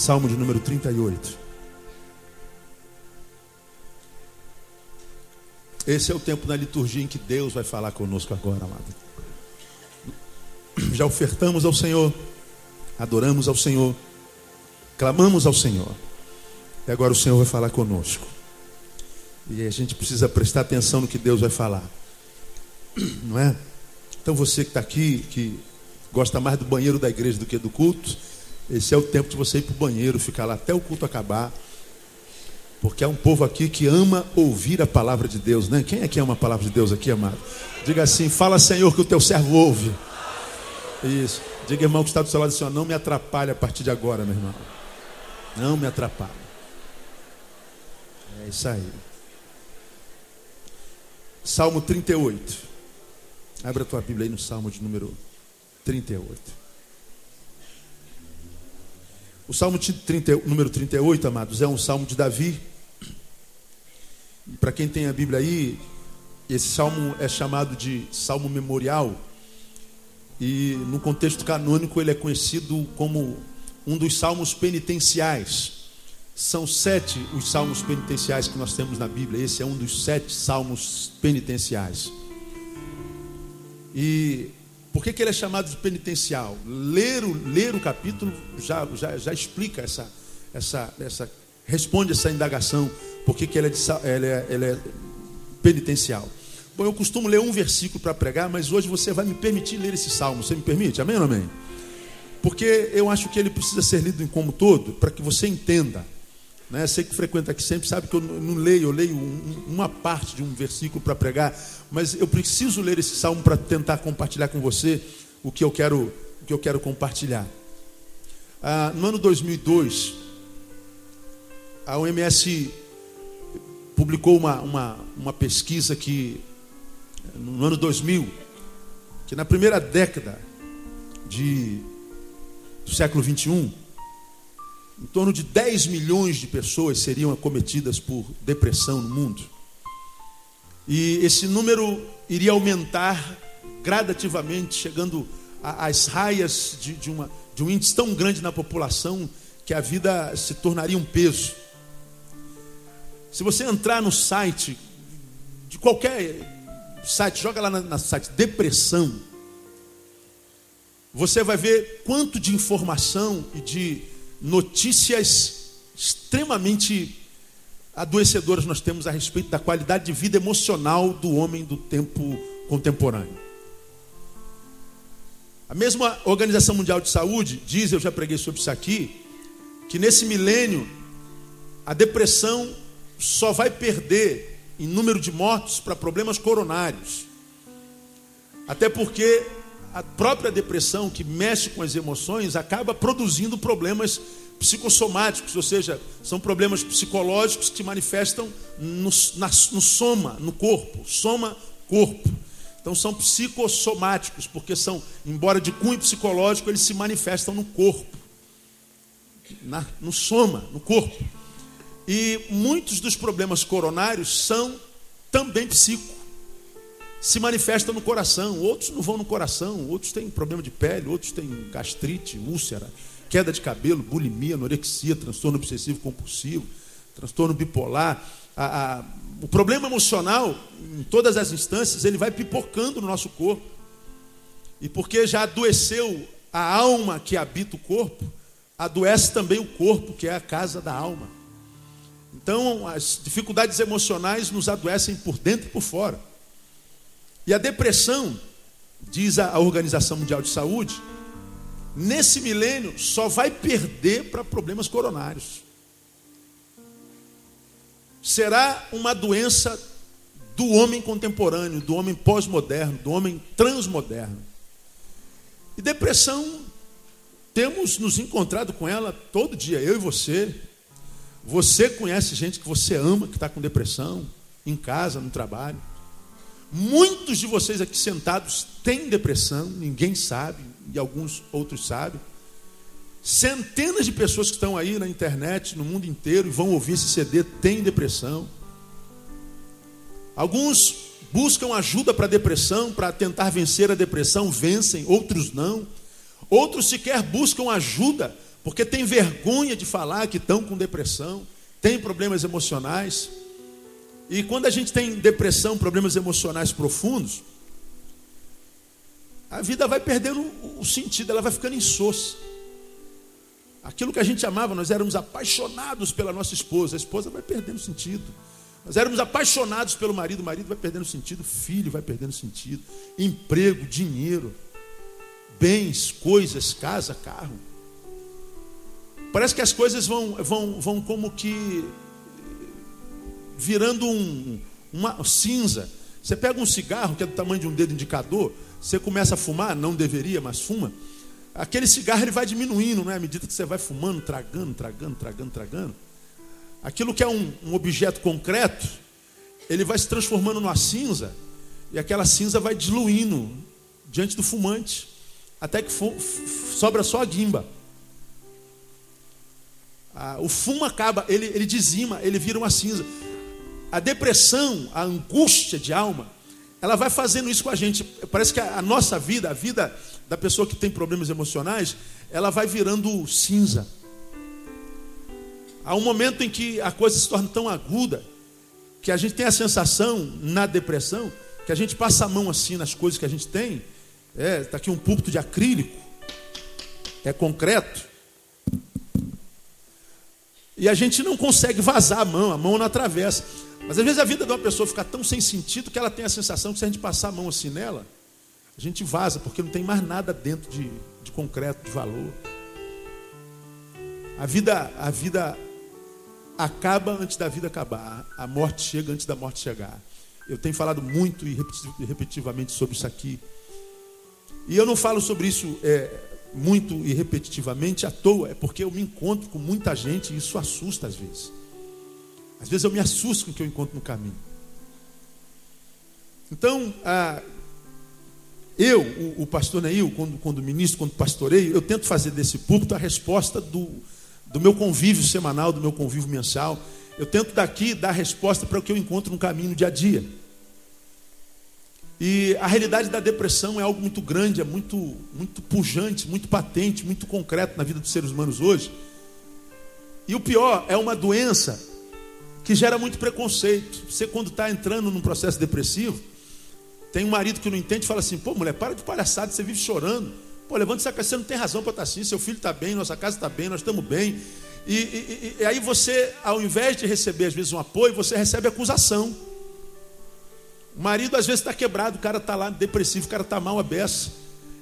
Salmo de número 38. Esse é o tempo da liturgia em que Deus vai falar conosco agora, amado. Já ofertamos ao Senhor, adoramos ao Senhor, clamamos ao Senhor. E agora o Senhor vai falar conosco. E a gente precisa prestar atenção no que Deus vai falar. Não é? Então você que está aqui, que gosta mais do banheiro da igreja do que do culto, esse é o tempo de você ir para o banheiro, ficar lá até o culto acabar. Porque há um povo aqui que ama ouvir a palavra de Deus, né? Quem é que ama a palavra de Deus aqui, amado? Diga assim: fala, Senhor, que o teu servo ouve. Isso. Diga, irmão, que está do seu lado assim: não me atrapalhe a partir de agora, meu irmão. Não me atrapalhe. É isso aí. Salmo 38. Abra a tua Bíblia aí no Salmo de número 38. O Salmo 30, número 38, amados, é um salmo de Davi. Para quem tem a Bíblia aí, esse salmo é chamado de salmo memorial. E no contexto canônico ele é conhecido como um dos salmos penitenciais. São sete os salmos penitenciais que nós temos na Bíblia. Esse é um dos sete salmos penitenciais. E por que, que ele é chamado de penitencial? Ler o, ler o capítulo já, já, já explica essa, essa, essa, responde essa indagação. Por que, que ele, é de, ele, é, ele é penitencial? Bom, eu costumo ler um versículo para pregar, mas hoje você vai me permitir ler esse salmo. Você me permite? Amém ou amém? Porque eu acho que ele precisa ser lido em como todo, para que você entenda. Né? Que frequenta aqui sempre sabe que eu não leio, eu leio um, uma parte de um versículo para pregar, mas eu preciso ler esse salmo para tentar compartilhar com você o que eu quero, o que eu quero compartilhar. Ah, no ano 2002, a OMS publicou uma, uma, uma pesquisa que, no ano 2000, que na primeira década de, do século 21, em torno de 10 milhões de pessoas seriam acometidas por depressão no mundo. E esse número iria aumentar gradativamente, chegando às raias de, de, uma, de um índice tão grande na população que a vida se tornaria um peso. Se você entrar no site, de qualquer site, joga lá na, site depressão, você vai ver quanto de informação e de notícias extremamente adoecedoras nós temos a respeito da qualidade de vida emocional do homem do tempo contemporâneo. A mesma Organização Mundial de Saúde diz, eu já preguei sobre isso aqui, que nesse milênio a depressão só vai perder em número de mortos para problemas coronários. Até porque a própria depressão, que mexe com as emoções, acaba produzindo problemas psicossomáticos, ou seja, são problemas psicológicos que manifestam no, na, no soma, no corpo, soma, corpo. Então são psicossomáticos, porque são, embora de cunho psicológico, eles se manifestam no corpo, na, no soma, no corpo. E muitos dos problemas coronários são também psíquicos se manifesta no coração, outros não vão no coração, outros têm problema de pele, outros têm gastrite, úlcera, queda de cabelo, bulimia, anorexia, transtorno obsessivo compulsivo, transtorno bipolar. A, a, o problema emocional, em todas as instâncias, ele vai pipocando no nosso corpo. E porque já adoeceu a alma que habita o corpo, adoece também o corpo, que é a casa da alma. Então, as dificuldades emocionais nos adoecem por dentro e por fora. E a depressão, diz a Organização Mundial de Saúde, nesse milênio só vai perder para problemas coronários. Será uma doença do homem contemporâneo, do homem pós-moderno, do homem transmoderno. E depressão, temos nos encontrado com ela todo dia, eu e você. Você conhece gente que você ama, que está com depressão, em casa, no trabalho. Muitos de vocês aqui sentados têm depressão, ninguém sabe, e alguns outros sabem. Centenas de pessoas que estão aí na internet, no mundo inteiro, e vão ouvir esse CD, têm depressão. Alguns buscam ajuda para depressão, para tentar vencer a depressão, vencem, outros não. Outros sequer buscam ajuda porque tem vergonha de falar que estão com depressão, tem problemas emocionais. E quando a gente tem depressão, problemas emocionais profundos, a vida vai perdendo o sentido, ela vai ficando insossa. Aquilo que a gente amava, nós éramos apaixonados pela nossa esposa, a esposa vai perdendo sentido. Nós éramos apaixonados pelo marido, o marido vai perdendo sentido, filho vai perdendo sentido, emprego, dinheiro, bens, coisas, casa, carro. Parece que as coisas vão, vão, vão como que virando um, uma cinza. Você pega um cigarro que é do tamanho de um dedo indicador, você começa a fumar, não deveria, mas fuma. Aquele cigarro ele vai diminuindo, não é? À medida que você vai fumando, tragando, tragando, tragando, tragando. Aquilo que é um, um objeto concreto, ele vai se transformando numa cinza, e aquela cinza vai diluindo diante do fumante, até que sobra só a guimba. Ah, o fumo acaba, ele, ele dizima, ele vira uma cinza. A depressão, a angústia de alma, ela vai fazendo isso com a gente. Parece que a, nossa vida, a vida da pessoa que tem problemas emocionais, ela vai virando cinza. Há um momento em que a coisa se torna tão aguda que a gente tem a sensação na depressão que a gente passa a mão assim nas coisas que a gente tem. É, está aqui um púlpito de acrílico, é concreto. E a gente não consegue vazar a mão, a mão não atravessa. Mas às vezes a vida de uma pessoa fica tão sem sentido que ela tem a sensação que se a gente passar a mão assim nela, a gente vaza, porque não tem mais nada dentro de, de concreto, de valor. A vida, a vida acaba antes da vida acabar. A morte chega antes da morte chegar. Eu tenho falado muito e repetitivamente sobre isso aqui. E eu não falo sobre isso é, muito e repetitivamente à toa, é porque eu me encontro com muita gente e isso assusta às vezes. Às vezes eu me assusto com o que eu encontro no caminho. Então, eu, o, o pastor Neil, quando, quando ministro, quando pastoreio, eu tento fazer desse púlpito a resposta do, do meu convívio semanal, do meu convívio mensal. Eu tento daqui dar resposta para o que eu encontro no caminho no dia a dia. E a realidade da depressão é algo muito grande, é muito, muito pujante, muito patente, muito concreto na vida dos seres humanos hoje. E o pior, é uma doença que gera muito preconceito. Você, quando está entrando num processo depressivo, tem um marido que não entende e fala assim: pô, mulher, para de palhaçada, você vive chorando. Pô, levanta essa cabeça, você não tem razão para estar tá assim. Seu filho está bem, nossa casa está bem, nós estamos bem. E, e, e, aí você, ao invés de receber às vezes um apoio, você recebe acusação. O marido às vezes está quebrado, o cara está lá depressivo, o cara está mal a beça.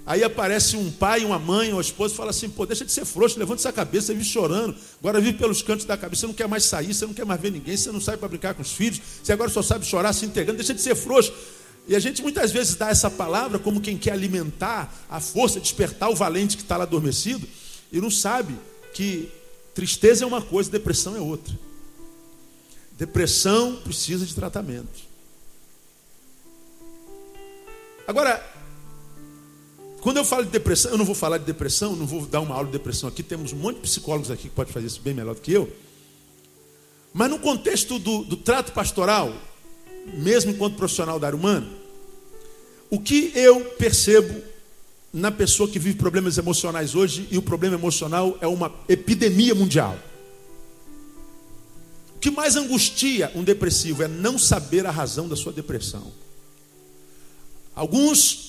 Aí aparece um pai, uma mãe, uma esposa e fala assim: pô, deixa de ser frouxo, levanta essa cabeça, vive chorando, agora vive pelos cantos da cabeça, você não quer mais sair, você não quer mais ver ninguém, você não sai para brincar com os filhos, você agora só sabe chorar, se entregando, deixa de ser frouxo. E a gente muitas vezes dá essa palavra como quem quer alimentar a força, despertar o valente que está lá adormecido, e não sabe que tristeza é uma coisa, depressão é outra. Depressão precisa de tratamento. Agora, quando eu falo de depressão, eu não vou falar de depressão, não vou dar uma aula de depressão aqui. Temos um monte de psicólogos aqui que pode fazer isso bem melhor do que eu. Mas no contexto do, do trato pastoral, mesmo enquanto profissional da área humana, o que eu percebo na pessoa que vive problemas emocionais hoje, e o problema emocional é uma epidemia mundial. O que mais angustia um depressivo é não saber a razão da sua depressão. Alguns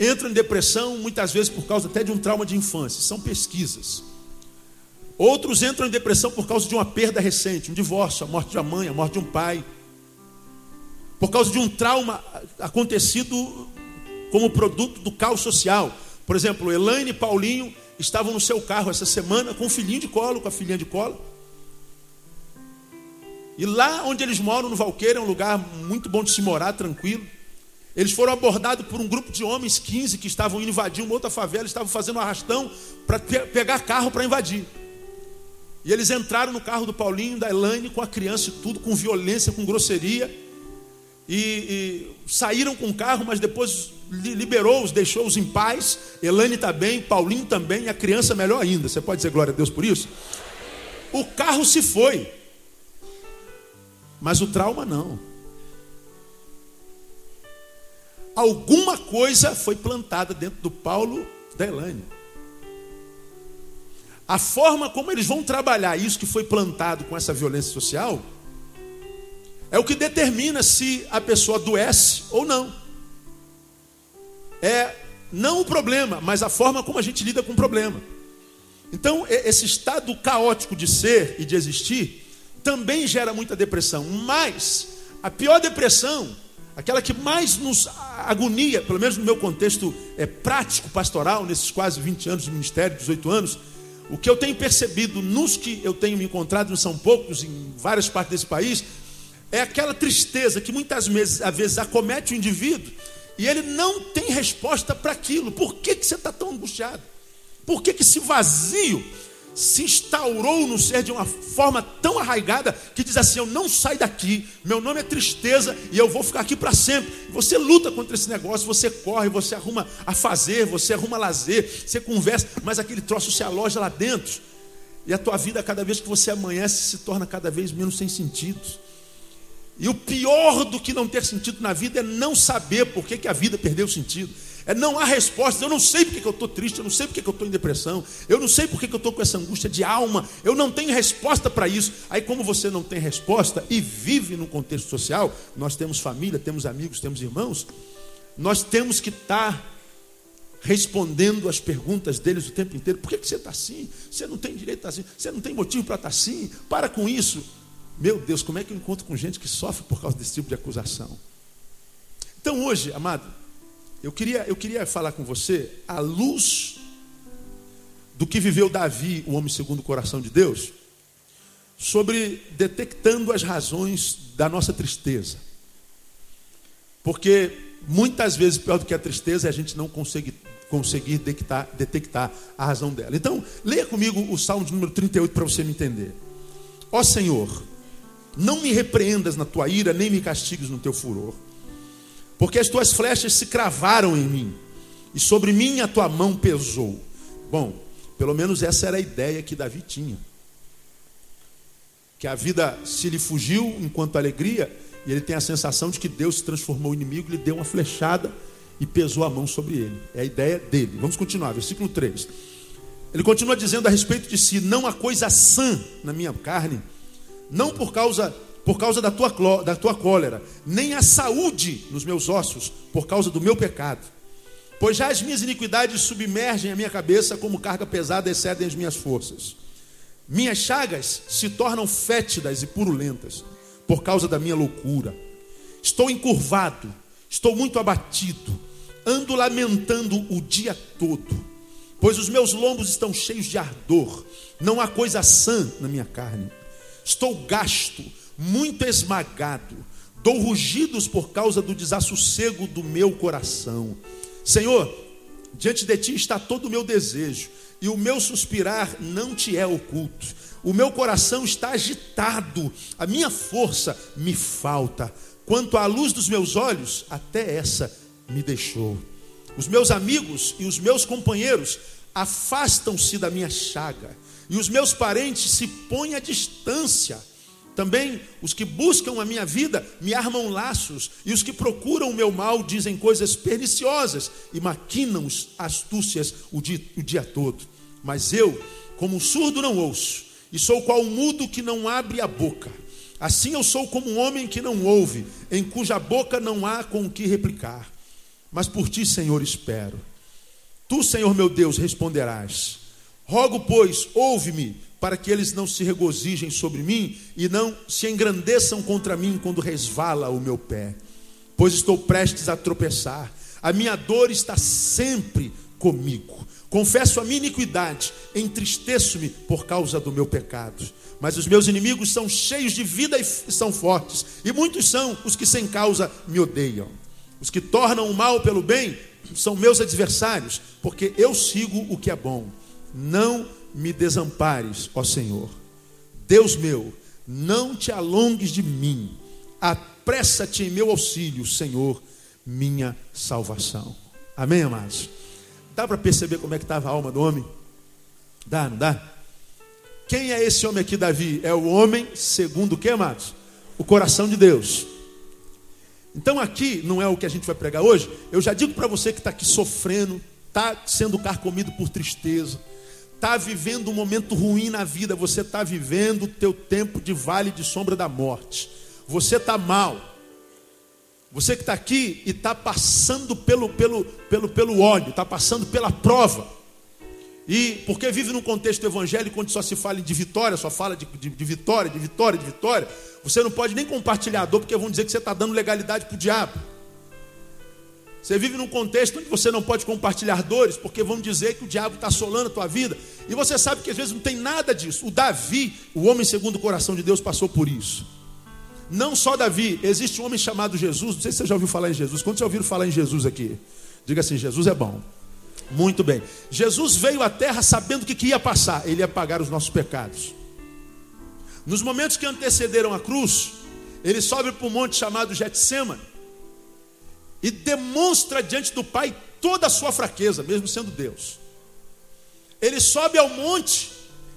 entram em depressão muitas vezes por causa até de um trauma de infância, são pesquisas. Outros entram em depressão por causa de uma perda recente, um divórcio, a morte de uma mãe, a morte de um pai. Por causa de um trauma acontecido como produto do caos social. Por exemplo, Elaine e Paulinho estavam no seu carro essa semana com o filhinho de colo, com a filhinha de colo. E lá onde eles moram, no Valqueira, é um lugar muito bom de se morar, tranquilo. Eles foram abordados por um grupo de homens, 15, que estavam indo invadir uma outra favela, estavam fazendo um arrastão para pegar carro para invadir. E eles entraram no carro do Paulinho, da Elaine, com a criança e tudo, com violência, com grosseria. E, e saíram com o carro, mas depois liberou-os, deixou-os em paz. Elaine está bem, Paulinho também, e a criança melhor ainda. Você pode dizer glória a Deus por isso? O carro se foi, mas o trauma não. Alguma coisa foi plantada dentro do Paulo da Elane. A forma como eles vão trabalhar isso que foi plantado com essa violência social é o que determina se a pessoa adoece ou não. É não o problema, mas a forma como a gente lida com o problema. Então, esse estado caótico de ser e de existir também gera muita depressão. Mas a pior depressão, aquela que mais nos agonia, pelo menos no meu contexto é, prático, pastoral, nesses quase 20 anos de ministério, 18 anos, o que eu tenho percebido nos que eu tenho me encontrado, não são poucos, em várias partes desse país, é aquela tristeza que muitas vezes, às vezes acomete o indivíduo e ele não tem resposta para aquilo. Por que, que você está tão angustiado? Por que, que esse vazio se instaurou no ser de uma forma tão arraigada que diz assim: Eu não saio daqui, meu nome é tristeza e eu vou ficar aqui para sempre. Você luta contra esse negócio, você corre, você arruma a fazer, você arruma lazer, você conversa, mas aquele troço se aloja lá dentro. E a tua vida, cada vez que você amanhece, se torna cada vez menos sem sentido. E o pior do que não ter sentido na vida é não saber por que, que a vida perdeu sentido. É não há resposta. Eu não sei porque que eu estou triste, eu não sei porque que eu estou em depressão, eu não sei porque que eu estou com essa angústia de alma, eu não tenho resposta para isso. Aí, como você não tem resposta e vive num contexto social, nós temos família, temos amigos, temos irmãos, nós temos que estar tá respondendo as perguntas deles o tempo inteiro. Por que, que você está assim? Você não tem direito a estar assim, você não tem motivo para estar tá assim. Para com isso. Meu Deus, como é que eu encontro com gente que sofre por causa desse tipo de acusação? Então hoje, amado, eu queria, eu queria falar com você à luz do que viveu Davi, o homem segundo o coração de Deus, sobre detectando as razões da nossa tristeza. Porque muitas vezes pior do que a tristeza é a gente não conseguir, conseguir detectar, detectar a razão dela. Então, leia comigo o Salmo de número 38 para você me entender. Ó Senhor, não me repreendas na tua ira, nem me castigues no teu furor. Porque as tuas flechas se cravaram em mim, e sobre mim a tua mão pesou. Bom, pelo menos essa era a ideia que Davi tinha. Que a vida se lhe fugiu enquanto alegria, e ele tem a sensação de que Deus se transformou em inimigo, lhe deu uma flechada e pesou a mão sobre ele. É a ideia dele. Vamos continuar, versículo 3. Ele continua dizendo a respeito de si: Não há coisa sã na minha carne não por causa por causa da tua, da tua cólera, nem a saúde nos meus ossos, por causa do meu pecado. Pois já as minhas iniquidades submergem a minha cabeça, como carga pesada excedem as minhas forças. Minhas chagas se tornam fétidas e purulentas, por causa da minha loucura. Estou encurvado, estou muito abatido, ando lamentando o dia todo, pois os meus lombos estão cheios de ardor, não há coisa sã na minha carne. Estou gasto, muito esmagado. Dou rugidos por causa do desassossego do meu coração. Senhor, diante de ti está todo o meu desejo, e o meu suspirar não te é oculto. O meu coração está agitado, a minha força me falta. Quanto à luz dos meus olhos, até essa me deixou. Os meus amigos e os meus companheiros afastam-se da minha chaga e os meus parentes se põem à distância. Também os que buscam a minha vida me armam laços, e os que procuram o meu mal dizem coisas perniciosas e maquinam astúcias o dia, o dia todo. Mas eu, como um surdo, não ouço, e sou qual um mudo que não abre a boca. Assim eu sou como um homem que não ouve, em cuja boca não há com o que replicar. Mas por ti, Senhor, espero. Tu, Senhor meu Deus, responderás. Rogo, pois, ouve-me, para que eles não se regozijem sobre mim e não se engrandeçam contra mim quando resvala o meu pé. Pois estou prestes a tropeçar, a minha dor está sempre comigo. Confesso a minha iniquidade, entristeço-me por causa do meu pecado. Mas os meus inimigos são cheios de vida e são fortes, e muitos são os que sem causa me odeiam. Os que tornam o mal pelo bem são meus adversários, porque eu sigo o que é bom. Não me desampares, ó Senhor. Deus meu, não te alongues de mim. Apressa-te em meu auxílio, Senhor, minha salvação. Amém, amados? Dá para perceber como é que estava a alma do homem? Dá, não dá? Quem é esse homem aqui, Davi? É o homem segundo o que, amados? O coração de Deus. Então aqui não é o que a gente vai pregar hoje. Eu já digo para você que está aqui sofrendo, está sendo carcomido por tristeza, está vivendo um momento ruim na vida, você está vivendo o teu tempo de vale de sombra da morte. Você está mal. Você que está aqui e está passando pelo, pelo, pelo, pelo óleo, está passando pela prova. E porque vive num contexto evangélico onde só se fala de vitória, só fala de, de, de vitória, de vitória, de vitória, você não pode nem compartilhar a dor, porque vão dizer que você está dando legalidade para o diabo. Você vive num contexto onde você não pode compartilhar dores, porque vão dizer que o diabo está assolando a tua vida. E você sabe que às vezes não tem nada disso. O Davi, o homem segundo o coração de Deus, passou por isso. Não só Davi, existe um homem chamado Jesus. Não sei se você já ouviu falar em Jesus. Quantos já ouviram falar em Jesus aqui? Diga assim: Jesus é bom. Muito bem. Jesus veio à terra sabendo o que, que ia passar. Ele ia pagar os nossos pecados. Nos momentos que antecederam a cruz, ele sobe para um monte chamado Getsemane e demonstra diante do Pai toda a sua fraqueza, mesmo sendo Deus. Ele sobe ao monte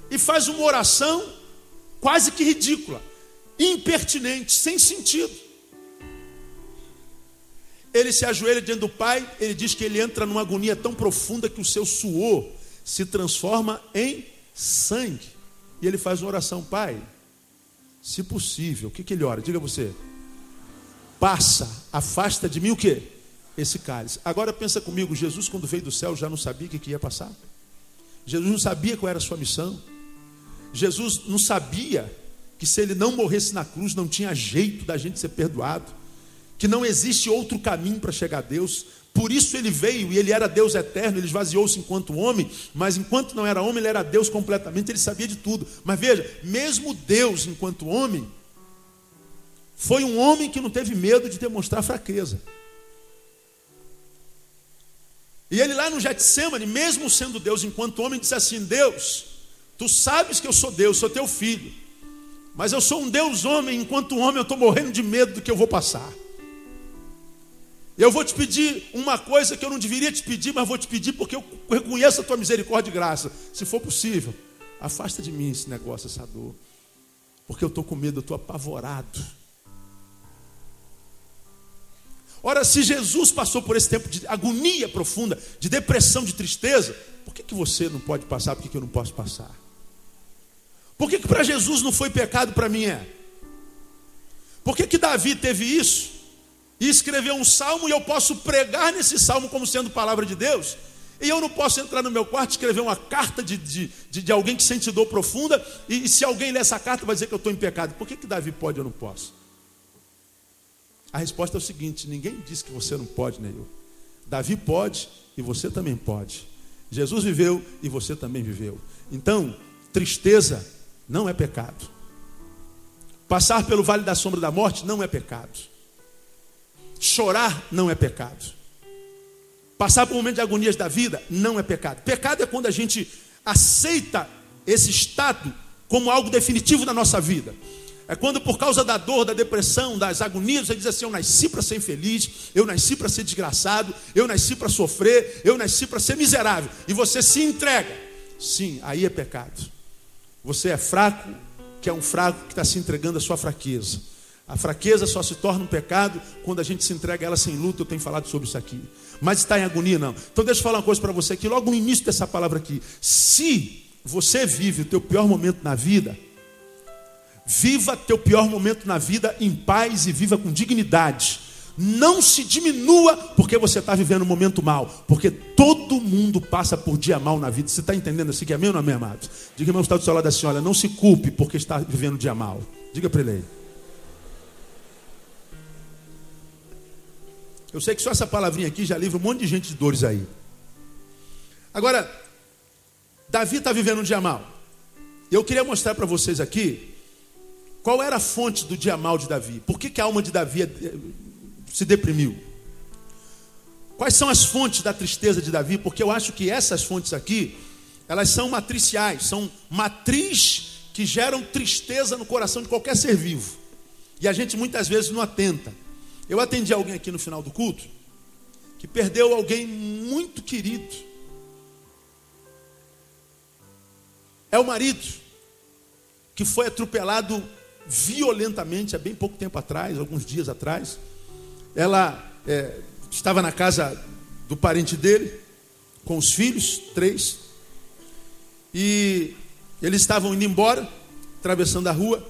e faz uma oração quase que ridícula, impertinente, sem sentido. Ele se ajoelha diante do Pai, ele diz que ele entra numa agonia tão profunda que o seu suor se transforma em sangue. E ele faz uma oração, Pai, se possível, o que, que ele ora? Diga você passa, afasta de mim o que? Esse cálice. Agora pensa comigo, Jesus quando veio do céu já não sabia o que, que ia passar. Jesus não sabia qual era a sua missão. Jesus não sabia que se ele não morresse na cruz não tinha jeito da gente ser perdoado, que não existe outro caminho para chegar a Deus. Por isso ele veio e ele era Deus eterno, ele esvaziou-se enquanto homem, mas enquanto não era homem, ele era Deus completamente, ele sabia de tudo. Mas veja, mesmo Deus enquanto homem, foi um homem que não teve medo de demonstrar fraqueza. E ele lá no Getsemane, mesmo sendo Deus enquanto homem, disse assim: Deus, tu sabes que eu sou Deus, sou teu filho. Mas eu sou um Deus homem, enquanto homem eu estou morrendo de medo do que eu vou passar. Eu vou te pedir uma coisa que eu não deveria te pedir, mas vou te pedir porque eu reconheço a tua misericórdia e graça. Se for possível, afasta de mim esse negócio, essa dor. Porque eu estou com medo, eu estou apavorado. Ora, se Jesus passou por esse tempo de agonia profunda, de depressão, de tristeza, por que, que você não pode passar? Por que, que eu não posso passar? Por que, que para Jesus não foi pecado, para mim é? Por que, que Davi teve isso? E escreveu um salmo e eu posso pregar nesse salmo como sendo palavra de Deus? E eu não posso entrar no meu quarto e escrever uma carta de, de, de, de alguém que sente dor profunda, e, e, se alguém ler essa carta vai dizer que eu estou em pecado. Por que, que Davi pode e eu não posso? A resposta é o seguinte: ninguém disse que você não pode, Neil. Davi pode e você também pode. Jesus viveu e você também viveu. Então, tristeza não é pecado. Passar pelo vale da sombra da morte não é pecado. Chorar não é pecado. Passar por um momento de agonias da vida não é pecado. Pecado é quando a gente aceita esse estado como algo definitivo na nossa vida. É quando, por causa da dor, da depressão, das agonias, você diz assim: Eu nasci para ser infeliz, eu nasci para ser desgraçado, eu nasci para sofrer, eu nasci para ser miserável. E você se entrega. Sim, aí é pecado. Você é fraco, que é um fraco que está se entregando à sua fraqueza. A fraqueza só se torna um pecado quando a gente se entrega a ela sem luta. Eu tenho falado sobre isso aqui. Mas está em agonia, não. Então deixa eu falar uma coisa para você aqui, logo no início dessa palavra aqui. Se você vive o teu pior momento na vida, Viva teu pior momento na vida em paz e viva com dignidade. Não se diminua porque você está vivendo um momento mal, porque todo mundo passa por dia mal na vida. Você está entendendo assim que é meu ou não é meu, amado? Diga, irmão, está do seu lado assim: olha, não se culpe porque está vivendo dia mal. Diga para ele aí. Eu sei que só essa palavrinha aqui já livra um monte de gente de dores aí. Agora, Davi está vivendo um dia mal. Eu queria mostrar para vocês aqui qual era a fonte do dia mal de Davi? Por que, que a alma de Davi eh, se deprimiu? Quais são as fontes da tristeza de Davi? Porque eu acho que essas fontes aqui, elas são matriciais, são matriz que geram tristeza no coração de qualquer ser vivo. E a gente muitas vezes não atenta. Eu atendi alguém aqui no final do culto que perdeu alguém muito querido. É o marido que foi atropelado violentamente há bem pouco tempo atrás, alguns dias atrás. Ela é, estava na casa do parente dele, com os filhos, três. E eles estavam indo embora, atravessando a rua,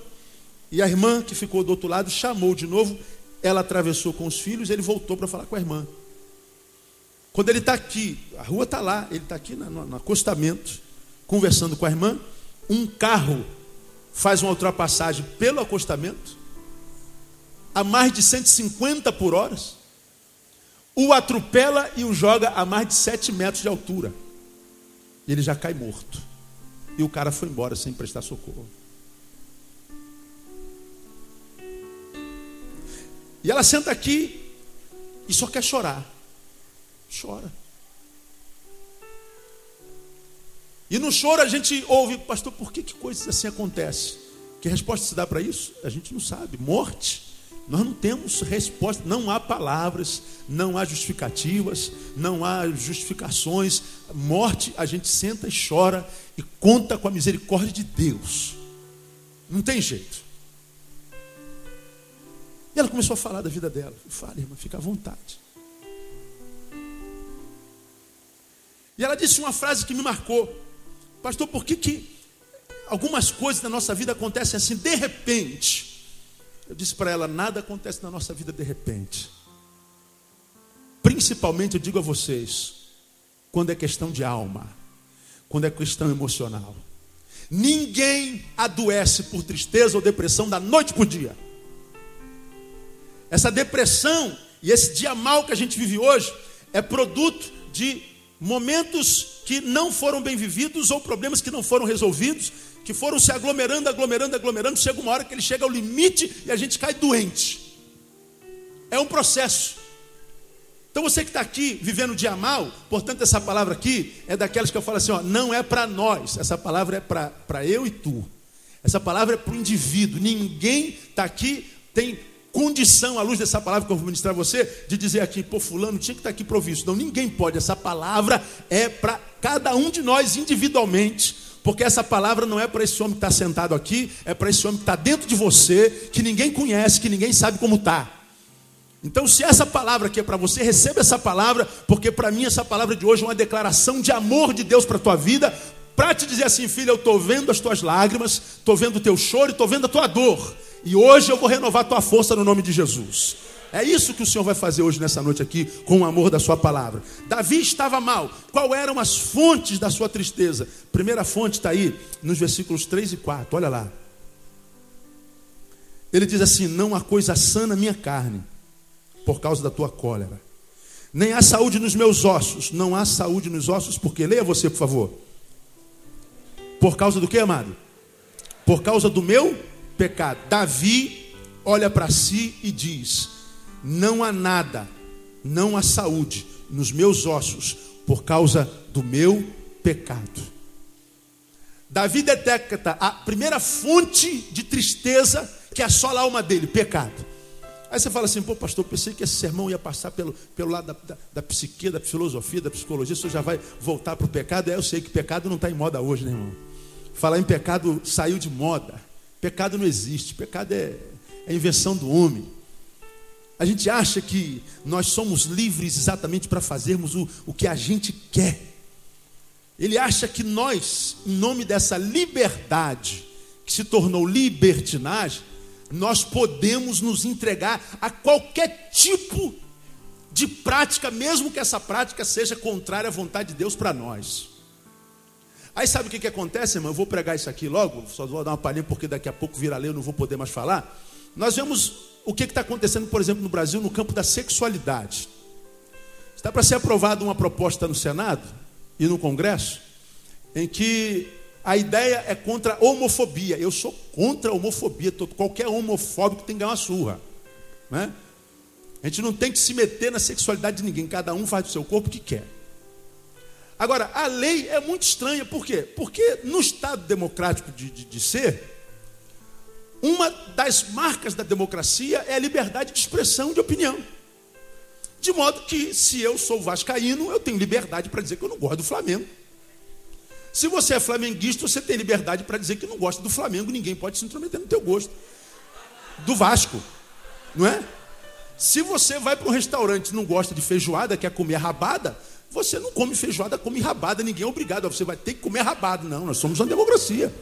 e a irmã que ficou do outro lado chamou de novo. Ela atravessou com os filhos, ele voltou para falar com a irmã. Quando ele está aqui, a rua está lá, ele está aqui no, no acostamento, conversando com a irmã. Um carro faz uma ultrapassagem pelo acostamento, a mais de 150 por hora, o atropela e o joga a mais de 7 metros de altura. Ele já cai morto. E o cara foi embora sem prestar socorro. E ela senta aqui e só quer chorar. Chora. E no choro a gente ouve, pastor, por que, que coisas assim acontecem? Que resposta se dá para isso? A gente não sabe. Morte. Nós não temos resposta, não há palavras, não há justificativas, não há justificações. Morte, a gente senta e chora e conta com a misericórdia de Deus. Não tem jeito. E ela começou a falar da vida dela. Fala, irmã, fica à vontade. E ela disse uma frase que me marcou. Pastor, por que, que algumas coisas na nossa vida acontecem assim de repente? Eu disse para ela: nada acontece na nossa vida de repente. Principalmente, eu digo a vocês, quando é questão de alma, quando é questão emocional. Ninguém adoece por tristeza ou depressão da noite para o dia. Essa depressão e esse dia mal que a gente vive hoje é produto de momentos que não foram bem vividos ou problemas que não foram resolvidos que foram se aglomerando, aglomerando, aglomerando, chega uma hora que ele chega ao limite e a gente cai doente. É um processo. Então você que está aqui vivendo o dia mal, portanto essa palavra aqui é daquelas que eu falo assim, ó, não é para nós, essa palavra é para eu e tu. Essa palavra é para o indivíduo. Ninguém está aqui, tem condição, à luz dessa palavra que eu vou ministrar a você, de dizer aqui, pô, fulano tinha que estar tá aqui provisto. Não, ninguém pode. Essa palavra é para cada um de nós individualmente porque essa palavra não é para esse homem que está sentado aqui, é para esse homem que está dentro de você, que ninguém conhece, que ninguém sabe como está. Então, se essa palavra aqui é para você, receba essa palavra, porque para mim essa palavra de hoje é uma declaração de amor de Deus para a tua vida, para te dizer assim, filha, eu estou vendo as tuas lágrimas, estou vendo o teu choro, estou vendo a tua dor, e hoje eu vou renovar tua força no nome de Jesus. É isso que o Senhor vai fazer hoje nessa noite aqui, com o amor da sua palavra. Davi estava mal. Qual eram as fontes da sua tristeza? Primeira fonte está aí nos versículos 3 e 4. Olha lá. Ele diz assim: Não há coisa sã na minha carne, por causa da tua cólera. Nem há saúde nos meus ossos. Não há saúde nos ossos, porque leia você, por favor. Por causa do que, amado? Por causa do meu pecado. Davi olha para si e diz: não há nada, não há saúde nos meus ossos por causa do meu pecado. Davi detecta a primeira fonte de tristeza que assola a alma dele: pecado. Aí você fala assim, pô, pastor, pensei que esse sermão ia passar pelo, pelo lado da, da, da psique, da filosofia, da psicologia, o senhor já vai voltar para o pecado. É, eu sei que pecado não está em moda hoje, né, irmão? Falar em pecado saiu de moda. Pecado não existe, pecado é, é invenção do homem. A gente acha que nós somos livres exatamente para fazermos o, o que a gente quer. Ele acha que nós, em nome dessa liberdade, que se tornou libertinagem, nós podemos nos entregar a qualquer tipo de prática, mesmo que essa prática seja contrária à vontade de Deus para nós. Aí sabe o que, que acontece, irmão? Eu vou pregar isso aqui logo, só vou dar uma palhinha porque daqui a pouco vira lei, eu não vou poder mais falar. Nós vemos o que está acontecendo, por exemplo, no Brasil, no campo da sexualidade. Está para ser aprovada uma proposta no Senado e no Congresso, em que a ideia é contra a homofobia. Eu sou contra a homofobia. Qualquer homofóbico tem que ganhar uma surra. Né? A gente não tem que se meter na sexualidade de ninguém. Cada um faz do seu corpo o que quer. Agora, a lei é muito estranha. Por quê? Porque no Estado democrático de, de, de ser, uma das marcas da democracia é a liberdade de expressão de opinião. De modo que, se eu sou vascaíno, eu tenho liberdade para dizer que eu não gosto do Flamengo. Se você é flamenguista, você tem liberdade para dizer que não gosta do Flamengo, ninguém pode se intrometer no teu gosto. Do Vasco, não é? Se você vai para um restaurante e não gosta de feijoada, quer comer rabada, Você não come feijoada, come rabada, ninguém é obrigado. Você vai ter que comer rabada. Não, nós somos uma democracia.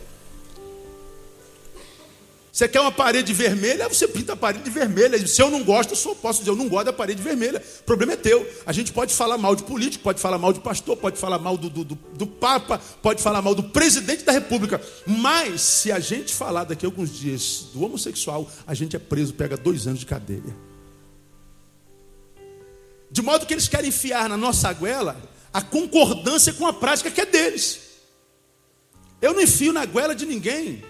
Você quer uma parede vermelha, você pinta a parede vermelha. Se eu não gosto, eu só posso dizer, eu não gosto da parede vermelha. O problema é teu. A gente pode falar mal de político, pode falar mal de pastor, pode falar mal do, do, do, Papa, pode falar mal do presidente da República. Mas, se a gente falar daqui a alguns dias do homossexual, a gente é preso, pega dois anos de cadeia. De modo que eles querem enfiar na nossa goela a concordância com a prática que é deles. Eu não enfio na goela de ninguém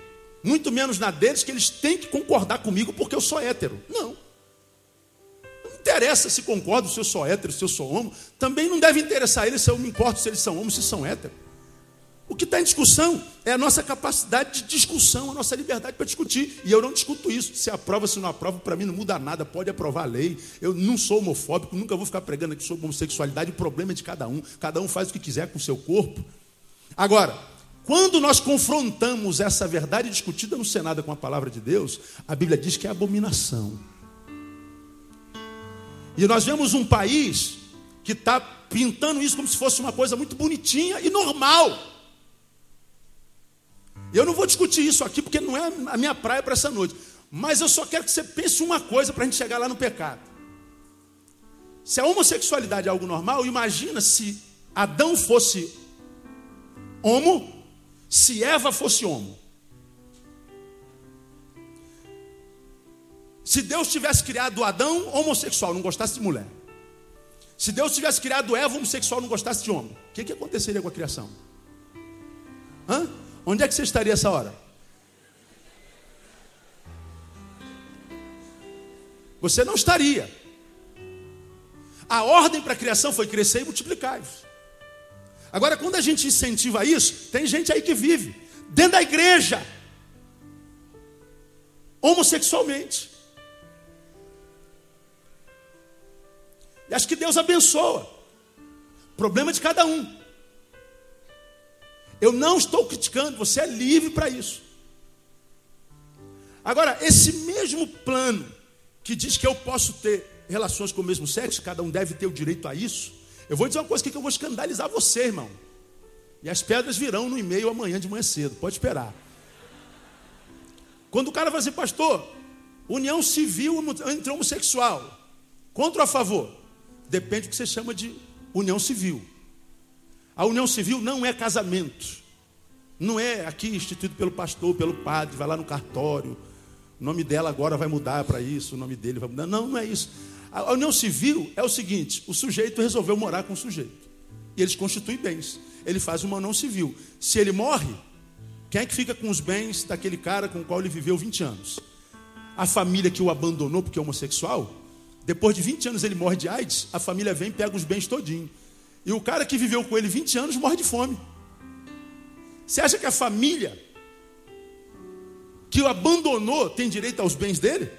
muito menos na deles, que eles têm que concordar comigo porque eu sou hétero. Não. Não interessa se concordo se eu sou hétero, se eu sou homo. Também não deve interessar eles se eu me importo se eles são homos, se são héteros. O que está em discussão é a nossa capacidade de discussão, a nossa liberdade para discutir. E eu não discuto isso. Se aprova, se não aprova, para mim não muda nada. Pode aprovar a lei. Eu não sou homofóbico, nunca vou ficar pregando aqui sobre homossexualidade. O problema é de cada um. Cada um faz o que quiser com o seu corpo. Agora, quando nós confrontamos essa verdade discutida no Senado com a palavra de Deus, a Bíblia diz que é abominação. E nós vemos um país que está pintando isso como se fosse uma coisa muito bonitinha e normal. Eu não vou discutir isso aqui porque não é a minha praia para essa noite. Mas eu só quero que você pense uma coisa para a gente chegar lá no pecado. Se a homossexualidade é algo normal, imagina se Adão fosse homo se Eva fosse homem. Se Deus tivesse criado Adão homossexual, não gostasse de mulher. Se Deus tivesse criado Eva homossexual, não gostasse de homem. O que, que aconteceria com a criação? Hã? Onde é que você estaria essa hora? Você não estaria. A ordem para a criação foi crescer e multiplicar-vos. Agora, quando a gente incentiva isso, tem gente aí que vive dentro da igreja, homossexualmente. E acho que Deus abençoa. Problema de cada um. Eu não estou criticando, você é livre para isso. Agora, esse mesmo plano que diz que eu posso ter relações com o mesmo sexo, cada um deve ter o direito a isso. Eu vou dizer uma coisa aqui que eu vou escandalizar você, irmão. E as pedras virão no e-mail amanhã de manhã cedo, pode esperar. Quando o cara vai dizer, pastor, união civil entre homossexual, contra ou a favor? Depende do que você chama de união civil. A união civil não é casamento. Não é aqui instituído pelo pastor, pelo padre, vai lá no cartório. O nome dela agora vai mudar para isso, o nome dele vai mudar. Não, não é isso. A união civil é o seguinte: o sujeito resolveu morar com o sujeito. E eles constituem bens. Ele faz uma união civil. Se ele morre, quem é que fica com os bens daquele cara com o qual ele viveu 20 anos? A família que o abandonou porque é homossexual, depois de 20 anos ele morre de AIDS, a família vem e pega os bens todinho. E o cara que viveu com ele 20 anos morre de fome. Você acha que a família que o abandonou tem direito aos bens dele?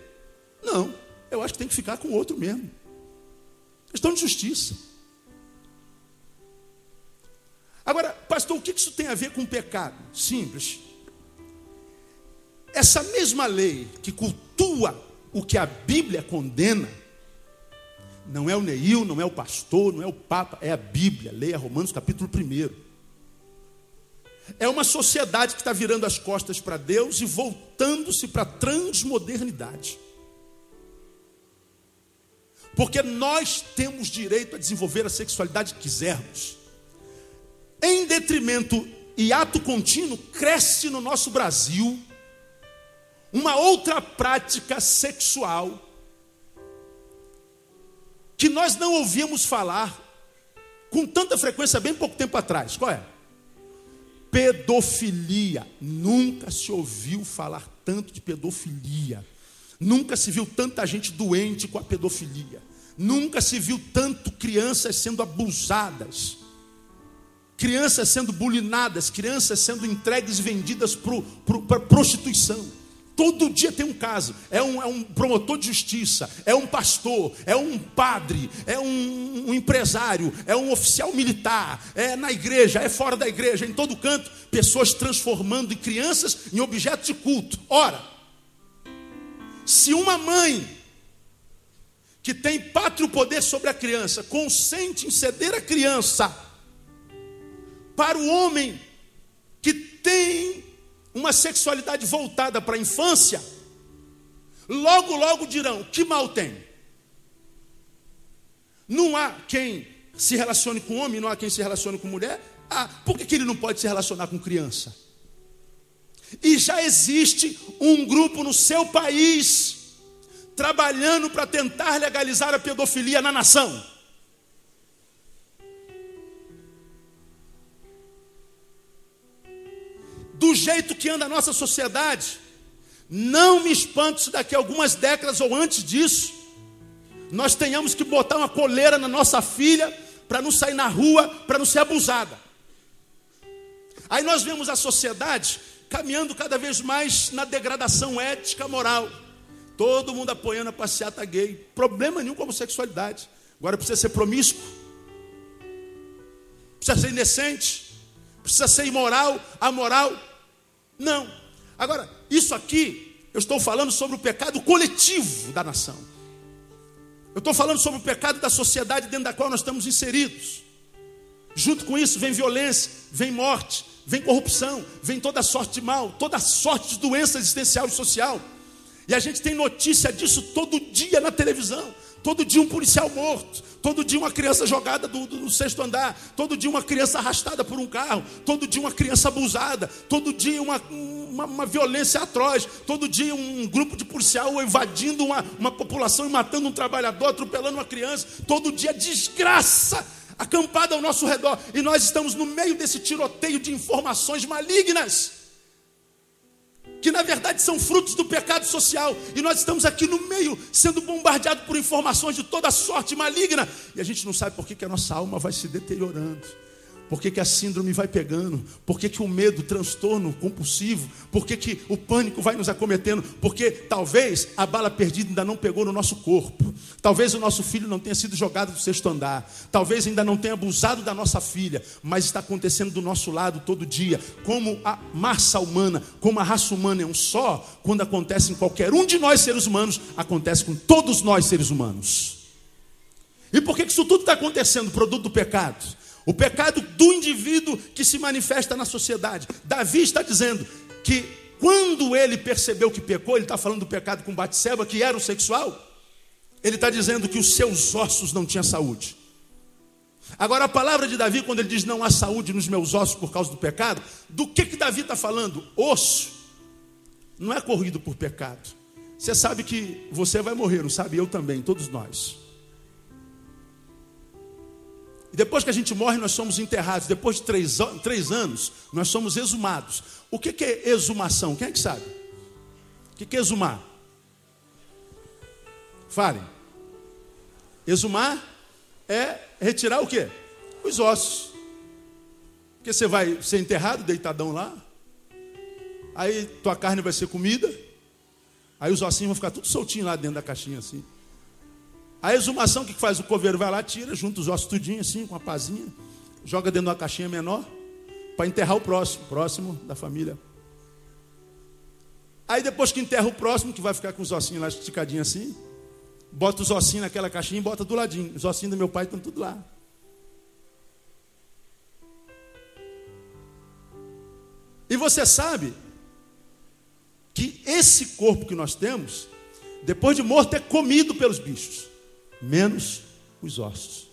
Não eu acho que tem que ficar com o outro mesmo. Questão de justiça. Agora, pastor, o que isso tem a ver com pecado? Simples. Essa mesma lei que cultua o que a Bíblia condena, não é o Neil, não é o pastor, não é o Papa, é a Bíblia. Leia Romanos capítulo 1. É uma sociedade que está virando as costas para Deus e voltando-se para a transmodernidade. Porque nós temos direito a desenvolver a sexualidade que quisermos. Em detrimento e ato contínuo, cresce no nosso Brasil uma outra prática sexual que nós não ouvíamos falar com tanta frequência bem pouco tempo atrás. Qual é? Pedofilia. Nunca se ouviu falar tanto de pedofilia. Nunca se viu tanta gente doente com a pedofilia. Nunca se viu tanto crianças sendo abusadas, crianças sendo bulinadas, crianças sendo entregues e vendidas para prostituição. Todo dia tem um caso. É um, é um, promotor de justiça, é um pastor, é um padre, é um, um, empresário, é um oficial militar, é na igreja, é fora da igreja, em todo canto, pessoas transformando crianças em objetos de culto. Ora, se uma mãe que tem pátrio poder sobre a criança, consente em ceder a criança para o homem que tem uma sexualidade voltada para a infância, logo, logo dirão: que mal tem? Não há quem se relacione com homem, não há quem se relacione com mulher. Ah, por que, que ele não pode se relacionar com criança? E já existe um grupo no seu país trabalhando para tentar legalizar a pedofilia na nação. Do jeito que anda a nossa sociedade, não me espanto se daqui a algumas décadas ou antes disso, nós tenhamos que botar uma coleira na nossa filha para não sair na rua, para não ser abusada. Aí nós vemos a sociedade caminhando cada vez mais na degradação ética, moral. Todo mundo apoiando a passeata gay. Problema nenhum com a homossexualidade. Agora precisa ser promíscuo. Precisa ser indecente. Precisa ser imoral, amoral. Não. Agora, isso aqui, eu estou falando sobre o pecado coletivo da nação. Eu estou falando sobre o pecado da sociedade dentro da qual nós estamos inseridos. Junto com isso vem violência, vem morte, vem corrupção, vem toda sorte de mal, toda sorte de doença existencial e social. E a gente tem notícia disso todo dia na televisão. Todo dia um policial morto, todo dia uma criança jogada do, do, do, sexto andar, todo dia uma criança arrastada por um carro, todo dia uma criança abusada, todo dia uma, uma, uma violência atroz, todo dia um, grupo de policial invadindo uma, uma população e matando um trabalhador, atropelando uma criança, todo dia desgraça acampada ao nosso redor, e nós estamos no meio desse tiroteio de informações malignas que na verdade são frutos do pecado social, e nós estamos aqui no meio, sendo bombardeados por informações de toda sorte maligna, e a gente não sabe por que, que a nossa alma vai se deteriorando. Por que, que a síndrome vai pegando? Por que, que o medo, o transtorno compulsivo? Por que, que o pânico vai nos acometendo? Porque talvez a bala perdida ainda não pegou no nosso corpo. Talvez o nosso filho não tenha sido jogado do sexto andar. Talvez ainda não tenha abusado da nossa filha. Mas está acontecendo do nosso lado todo dia. Como a massa humana, como a raça humana é um só, quando acontece em qualquer um de nós seres humanos, acontece com todos nós seres humanos. E por que isso tudo está acontecendo? Produto do pecado. O pecado do indivíduo que se manifesta na sociedade. Davi está dizendo que quando ele percebeu que pecou, ele está falando do pecado com Batseba, que era o sexual, ele está dizendo que os seus ossos não tinham saúde. Agora, a palavra de Davi, quando ele diz não há saúde nos meus ossos por causa do pecado, do que, que Davi está falando? Osso não é corrido por pecado. Você sabe que você vai morrer, não sabe? Eu também, todos nós. E depois que a gente morre, nós somos enterrados. Depois de três, três anos, nós somos exumados. O que, que é exumação? Quem é que sabe? O que, que é exumar? Falem. Exumar é retirar o que? Os ossos. Porque você vai ser enterrado, deitadão lá. Aí tua carne vai ser comida. Aí os ossinhos vão ficar tudo soltinho lá dentro da caixinha assim. A exumação, o que faz? O coveiro vai lá, tira, junta os ossos tudinho assim, com a pazinha, joga dentro de uma caixinha menor, para enterrar o próximo, próximo da família. Aí depois que enterra o próximo, que vai ficar com os ossinhos lá esticadinhos assim, bota os ossinhos naquela caixinha e bota do ladinho. Os ossinhos do meu pai estão tudo lá. E você sabe que esse corpo que nós temos, depois de morto, é comido pelos bichos menos os ossos.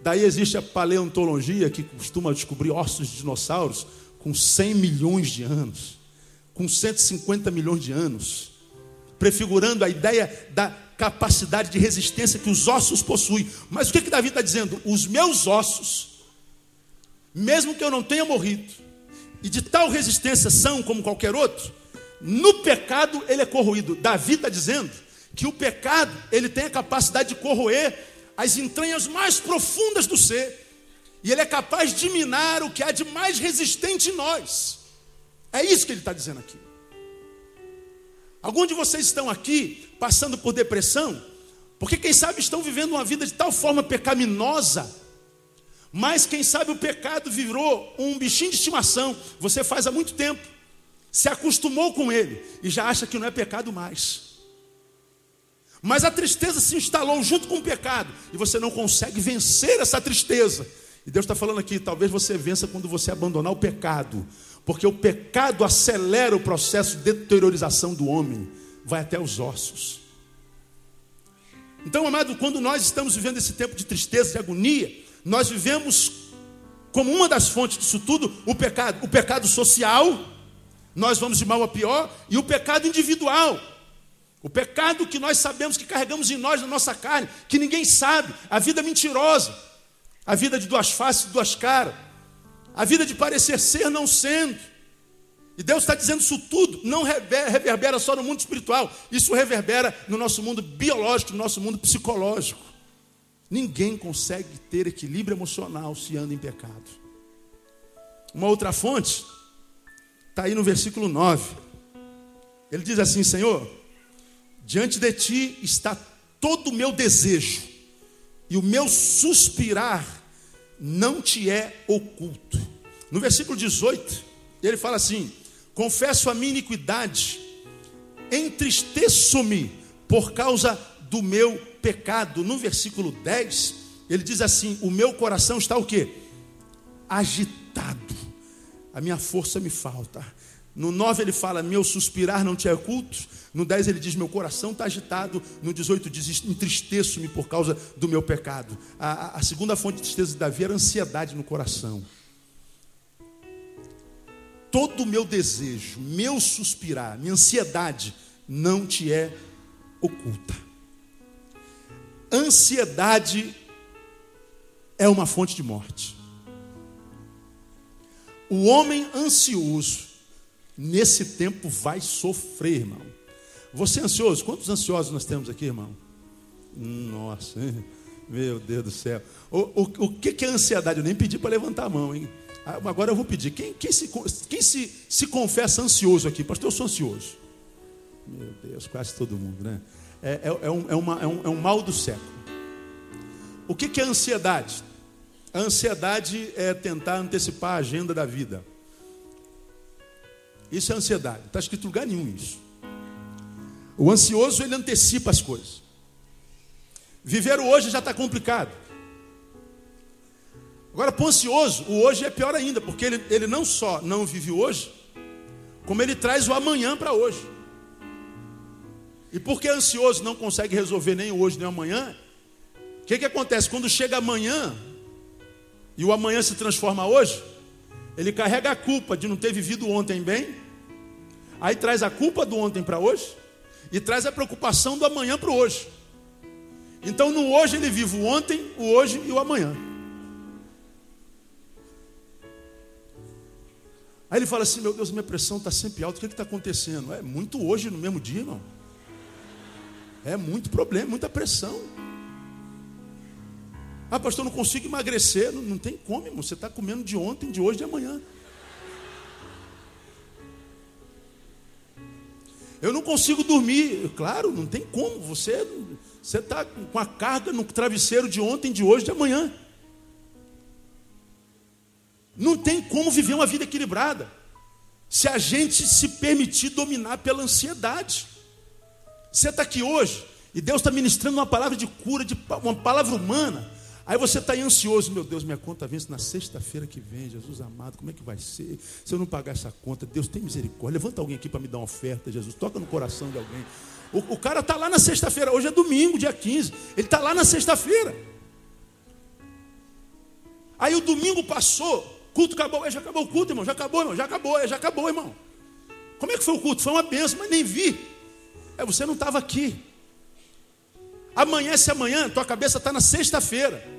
Daí existe a paleontologia que costuma descobrir ossos de dinossauros com 100 milhões de anos, com 150 milhões de anos, prefigurando a ideia da capacidade de resistência que os ossos possuem. Mas o que, que Davi está dizendo? Os meus ossos, mesmo que eu não tenha morrido, e de tal resistência são como qualquer outro, no pecado ele é corroído. Davi está dizendo que o pecado, ele tem a capacidade de corroer as entranhas mais profundas do ser. E ele é capaz de minar o que há de mais resistente em nós. É isso que ele está dizendo aqui. Alguns de vocês estão aqui passando por depressão, porque quem sabe estão vivendo uma vida de tal forma pecaminosa, mas quem sabe o pecado virou um bichinho de estimação. Você faz há muito tempo, se acostumou com ele e já acha que não é pecado mais. Mas a tristeza se instalou junto com o pecado. E você não consegue vencer essa tristeza. E Deus está falando aqui: talvez você vença quando você abandonar o pecado. Porque o pecado acelera o processo de deteriorização do homem. Vai até os ossos. Então, amado, quando nós estamos vivendo esse tempo de tristeza, de agonia, nós vivemos como uma das fontes disso tudo o pecado. O pecado social, nós vamos de mal a pior, e o pecado individual. O pecado que nós sabemos que carregamos em nós, na nossa carne, que ninguém sabe, a vida mentirosa, a vida de duas faces, duas caras, a vida de parecer ser não sendo. E Deus está dizendo isso tudo, não reverbera só no mundo espiritual, isso reverbera no nosso mundo biológico, no nosso mundo psicológico. Ninguém consegue ter equilíbrio emocional se anda em pecado. Uma outra fonte está aí no versículo 9. Ele diz assim: Senhor, diante de ti está todo o meu desejo, e o meu suspirar não te é oculto. No versículo 18, ele fala assim: Confesso a minha iniquidade, entristeço-me por causa do meu pecado. No versículo 10, ele diz assim: O meu coração está o quê? Agitado. A minha força me falta. No 9 ele fala: Meu suspirar não te é oculto. No 10 ele diz: Meu coração está agitado. No 18 diz: Entristeço-me por causa do meu pecado. A, a, a segunda fonte de tristeza de Davi era ansiedade no coração todo o meu desejo, meu suspirar, minha ansiedade não te é oculta. Ansiedade é uma fonte de morte. O homem ansioso, nesse tempo, vai sofrer, irmão. Você é ansioso? Quantos ansiosos nós temos aqui, irmão? Nossa, meu Deus do céu. O, o, o que é ansiedade? Eu nem pedi para levantar a mão, hein? Ah, agora eu vou pedir, quem, quem, se, quem se, se confessa ansioso aqui? Pastor, eu sou ansioso. Meu Deus, quase todo mundo, né? É, é, é, um, é, uma, é, um, é um mal do século. O que, é ansiedade? A ansiedade é tentar antecipar a agenda da vida. Isso é ansiedade. Está escrito em lugar nenhum isso. O ansioso, ele antecipa as coisas. Viver o hoje já está complicado. Agora, para o ansioso, o hoje é pior ainda, porque ele, ele não só não vive hoje, como ele traz o amanhã para hoje. E porque ansioso não consegue resolver nem hoje nem amanhã, o que, que acontece? Quando chega amanhã, e o amanhã se transforma hoje, ele carrega a culpa de não ter vivido ontem bem, aí traz a culpa do ontem para hoje, e traz a preocupação do amanhã para o hoje. Então no hoje ele vive o ontem, o hoje e o amanhã. Aí ele fala assim: Meu Deus, minha pressão está sempre alta, o que está acontecendo? É muito hoje no mesmo dia, irmão. É muito problema, muita pressão. Ah, pastor, não consigo emagrecer. Não, não tem como, irmão. Você está comendo de ontem, de hoje, de amanhã. Eu não consigo dormir. Claro, não tem como. Você está com a carga no travesseiro de ontem, de hoje, de amanhã. Não tem como viver uma vida equilibrada se a gente se permitir dominar pela ansiedade. Você está aqui hoje e Deus está ministrando uma palavra de cura, de uma palavra humana. Aí você está ansioso, meu Deus, minha conta vence na sexta-feira que vem, Jesus amado, como é que vai ser? Se eu não pagar essa conta, Deus tem misericórdia. Levanta alguém aqui para me dar uma oferta, Jesus. Toca no coração de alguém. O, o cara está lá na sexta-feira, hoje é domingo, dia 15. Ele está lá na sexta-feira. Aí o domingo passou, culto acabou, já acabou o culto, irmão, já acabou, irmão, já acabou, já acabou, irmão. Como é que foi o culto? Foi uma benção, mas nem vi. É, você não estava aqui. Amanhece amanhã, tua cabeça está na sexta-feira.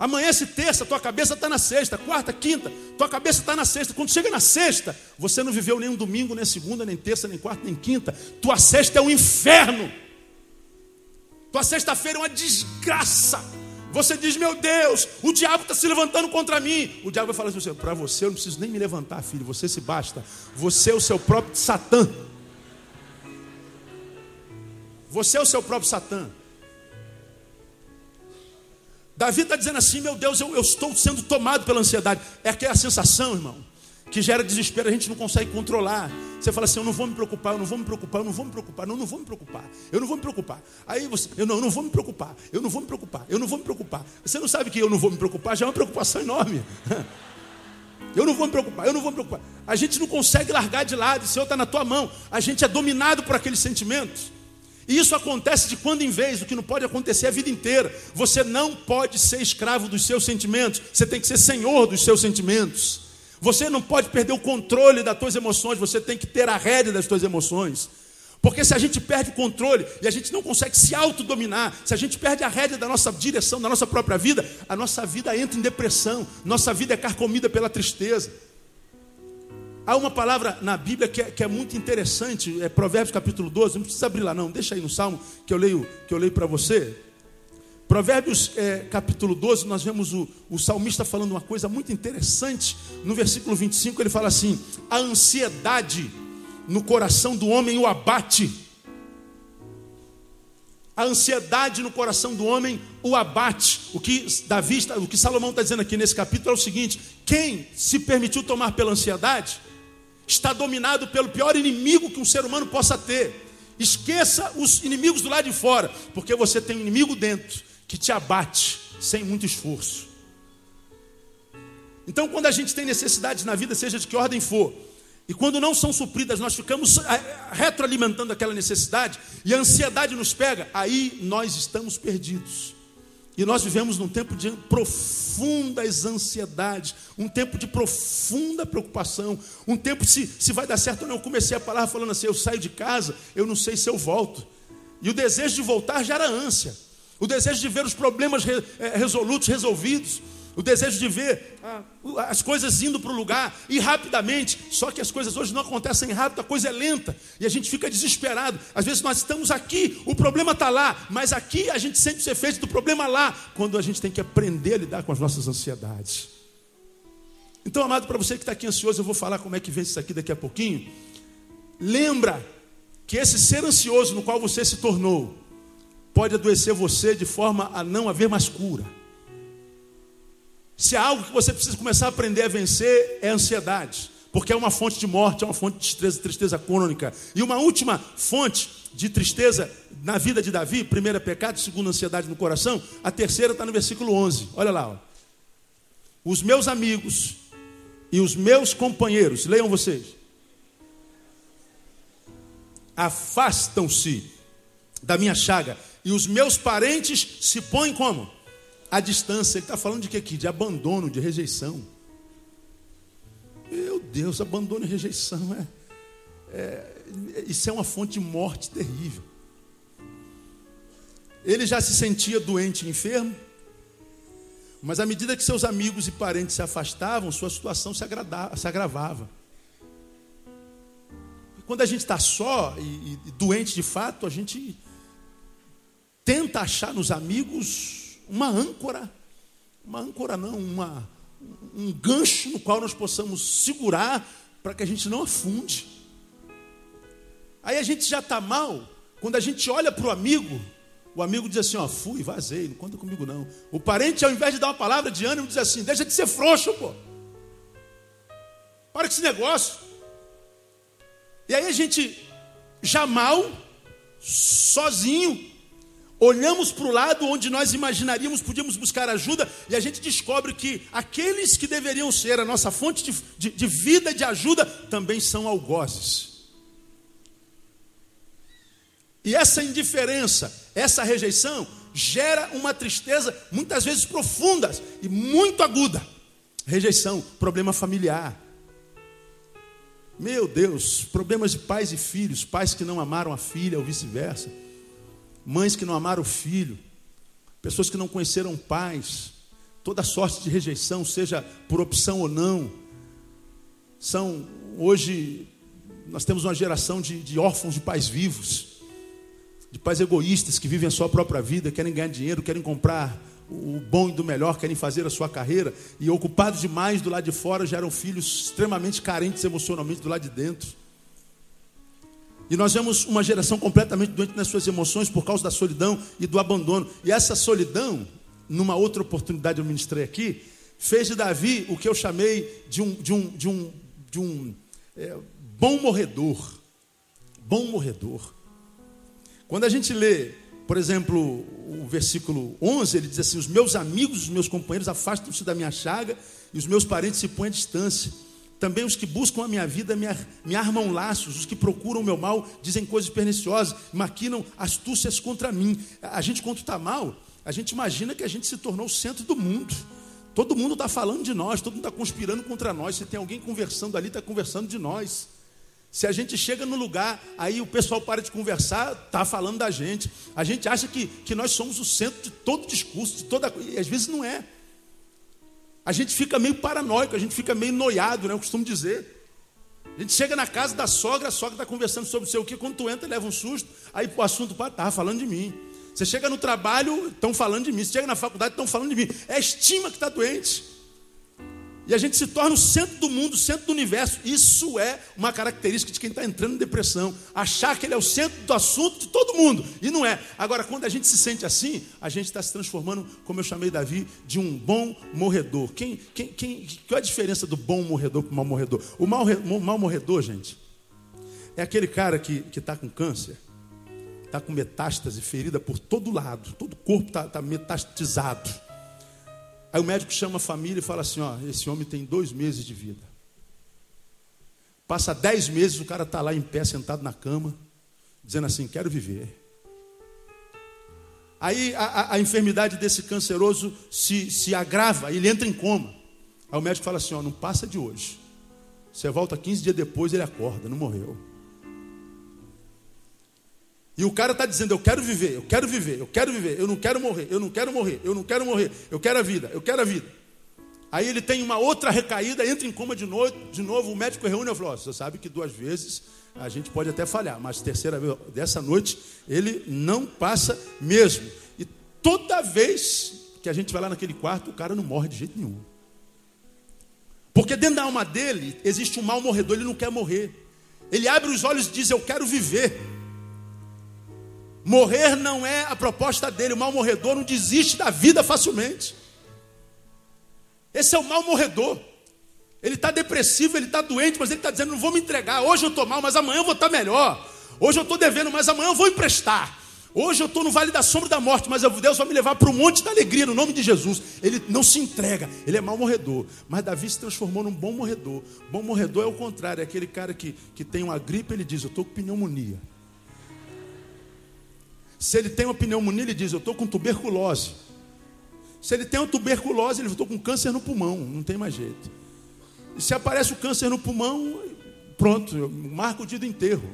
Amanhece terça, tua cabeça está na sexta. Quarta, quinta, tua cabeça está na sexta. Quando chega na sexta, você não viveu nem um domingo, nem segunda, nem terça, nem quarta, nem quinta. Tua sexta é um inferno. Tua sexta-feira é uma desgraça. Você diz, meu Deus, o diabo está se levantando contra mim. O diabo vai falar assim: para você eu não preciso nem me levantar, filho, você se basta. Você é o seu próprio Satã. Você é o seu próprio Satã. Davi está dizendo assim: meu Deus, eu, eu estou sendo tomado pela ansiedade. É aquela sensação, irmão, que gera desespero, a gente não consegue controlar. Você fala assim: eu não vou me preocupar, eu não vou me preocupar, eu não vou me preocupar, não, não vou me preocupar, eu não vou me preocupar. Aí você, eu não, eu não vou me preocupar, eu não vou me preocupar, eu não vou me preocupar. Você não sabe que eu não vou me preocupar, já é uma preocupação enorme. Eu não vou me preocupar, eu não vou me preocupar. A gente não consegue largar de lado, o Senhor está na tua mão. A gente é dominado por aqueles sentimentos. E isso acontece de quando em vez, o que não pode acontecer a vida inteira. Você não pode ser escravo dos seus sentimentos, você tem que ser senhor dos seus sentimentos. Você não pode perder o controle das suas emoções, você tem que ter a rédea das suas emoções. Porque se a gente perde o controle e a gente não consegue se autodominar, se a gente perde a rédea da nossa direção, da nossa própria vida, a nossa vida entra em depressão, nossa vida é carcomida pela tristeza. Há uma palavra na Bíblia que é, que é, muito interessante, é Provérbios capítulo 12, não precisa abrir lá não, deixa aí no Salmo que eu leio, que eu leio para você. Provérbios é, capítulo 12, nós vemos o, o salmista falando uma coisa muito interessante. No versículo 25 ele fala assim: a ansiedade no coração do homem o abate. A ansiedade no coração do homem o abate. O que Davi, o que Salomão está dizendo aqui nesse capítulo é o seguinte: quem se permitiu tomar pela ansiedade está dominado pelo pior inimigo que um ser humano possa ter. Esqueça os inimigos do lado de fora, porque você tem um inimigo dentro que te abate sem muito esforço. Então, quando a gente tem necessidades na vida, seja de que ordem for, e quando não são supridas, nós ficamos eh, retroalimentando aquela necessidade e a ansiedade nos pega, aí nós estamos perdidos. E nós vivemos num tempo de profundas ansiedades, um tempo de profunda preocupação, um tempo se, se vai dar certo ou não. Eu comecei a palavra falando assim: eu saio de casa, eu não sei se eu volto. E o desejo de voltar gera ânsia, o desejo de ver os problemas re, é, resolutos, resolvidos o desejo de ver ah, as coisas indo para o lugar e rapidamente. Só que as coisas hoje não acontecem rápido, a coisa é lenta e a gente fica desesperado. Às vezes nós estamos aqui, o problema está lá, mas aqui a gente sente o efeito do problema lá, quando a gente tem que aprender a lidar com as nossas ansiedades. Então, amado, para você que está aqui ansioso, eu vou falar como é que vence isso aqui daqui a pouquinho. Lembra que esse ser ansioso no qual você se tornou pode adoecer você de forma a não haver mais cura. Se há algo que você precisa começar a aprender a vencer, é a ansiedade. Porque é uma fonte de morte, é uma fonte de tristeza, tristeza crônica. E uma última fonte de tristeza na vida de Davi, primeira é pecado, segunda ansiedade no coração, a terceira está no versículo 11. Olha lá. Ó. Os meus amigos e os meus companheiros, leiam vocês, afastam-se da minha chaga, e os meus parentes se põem como? A distância. Ele está falando de que aqui? De abandono, de rejeição. Meu Deus, abandono e rejeição é, é, isso é uma fonte de morte terrível. Ele já se sentia doente e enfermo, mas à medida que seus amigos e parentes se afastavam, sua situação se, agradava, se agravava. quando a gente está só e, e doente de fato, a gente tenta achar nos amigos uma âncora, uma âncora não, uma, um gancho no qual nós possamos segurar para que a gente não afunde. Aí a gente já está mal, quando a gente olha para o amigo, o amigo diz assim: Ó, fui, vazei, não conta comigo não. O parente, ao invés de dar uma palavra de ânimo, diz assim: Deixa de ser frouxo, pô. Para com esse negócio. E aí a gente, já mal, sozinho, olhamos para o lado onde nós imaginaríamos podíamos buscar ajuda e a gente descobre que aqueles que deveriam ser a nossa fonte de, de, de vida de ajuda também são algozes. E essa indiferença, essa rejeição, gera uma tristeza muitas vezes profunda e muito aguda. Rejeição, problema familiar. Meu Deus, problemas de pais e filhos, pais que não amaram a filha ou vice-versa mães que não amaram o filho, pessoas que não conheceram pais, toda sorte de rejeição, seja por opção ou não. São, hoje, nós temos uma geração de, de órfãos de pais vivos, de pais egoístas que vivem a sua própria vida, querem ganhar dinheiro, querem comprar o bom e do melhor, querem fazer a sua carreira, e ocupados demais do lado de fora, geram filhos extremamente carentes emocionalmente do lado de dentro. E nós vemos uma geração completamente doente nas suas emoções por causa da solidão e do abandono. E essa solidão, numa outra oportunidade eu ministrei aqui, fez de Davi o que eu chamei de um, de um, de um, de um é, bom morredor. Bom morredor. Quando a gente lê, por exemplo, o versículo 11, ele diz assim: Os meus amigos, os meus companheiros afastam-se da minha chaga e os meus parentes se põem à distância. Também os que buscam a minha vida me, me armam laços, os que procuram o meu mal dizem coisas perniciosas, maquinam astúcias contra mim. A gente, quando está mal, a gente imagina que a gente se tornou o centro do mundo. Todo mundo está falando de nós, todo mundo está conspirando contra nós. Se tem alguém conversando ali, está conversando de nós. Se a gente chega no lugar, aí o pessoal para de conversar, está falando da gente. A gente acha que, que nós somos o centro de todo discurso, de toda e às vezes não é. A gente fica meio paranoico, a gente fica meio noiado, né? Eu costumo dizer. A gente chega na casa da sogra, a sogra está conversando sobre o seu o que, quando tu entra, leva um susto, aí o assunto está falando de mim. Você chega no trabalho, estão falando de mim. Você chega na faculdade, estão falando de mim. É estima que está doente. E a gente se torna o centro do mundo, o centro do universo. Isso é uma característica de quem está entrando em depressão. Achar que ele é o centro do assunto de todo mundo. E não é. Agora, quando a gente se sente assim, a gente está se transformando, como eu chamei Davi, de um bom morredor. Quem, quem, quem, qual é a diferença do bom morredor para o mau morredor? O mau, o mau morredor, gente, é aquele cara que está com câncer, está com metástase, ferida por todo lado, todo o corpo está tá metastizado Aí o médico chama a família e fala assim: ó, esse homem tem dois meses de vida. Passa dez meses, o cara está lá em pé, sentado na cama, dizendo assim: quero viver. Aí a, a, a enfermidade desse canceroso se, se agrava, ele entra em coma. Aí o médico fala assim: ó, não passa de hoje. Você volta 15 dias depois, ele acorda, não morreu. E o cara está dizendo: Eu quero viver, eu quero viver, eu quero viver, eu não quero morrer, eu não quero morrer, eu não quero morrer, eu quero a vida, eu quero a vida. Aí ele tem uma outra recaída, entra em coma de novo, de novo o médico reúne e falou: Você sabe que duas vezes a gente pode até falhar, mas terceira vez, dessa noite, ele não passa mesmo. E toda vez que a gente vai lá naquele quarto, o cara não morre de jeito nenhum. Porque dentro da alma dele existe um mal morredor, ele não quer morrer. Ele abre os olhos e diz: Eu quero viver. Morrer não é a proposta dele. O mal morredor não desiste da vida facilmente. Esse é o mal morredor. Ele está depressivo, ele está doente, mas ele está dizendo: não vou me entregar. Hoje eu estou mal, mas amanhã eu vou estar tá melhor. Hoje eu estou devendo, mas amanhã eu vou emprestar. Hoje eu estou no vale da sombra da morte, mas Deus vai me levar para o monte da alegria, no nome de Jesus. Ele não se entrega, ele é mal morredor. Mas Davi se transformou num bom morredor. Bom morredor é o contrário, é aquele cara que, que tem uma gripe, ele diz: Eu estou com pneumonia. Se ele tem uma pneumonia, ele diz: Eu estou com tuberculose. Se ele tem uma tuberculose, ele estou com câncer no pulmão, não tem mais jeito. E se aparece o câncer no pulmão, pronto, marca o dia do enterro.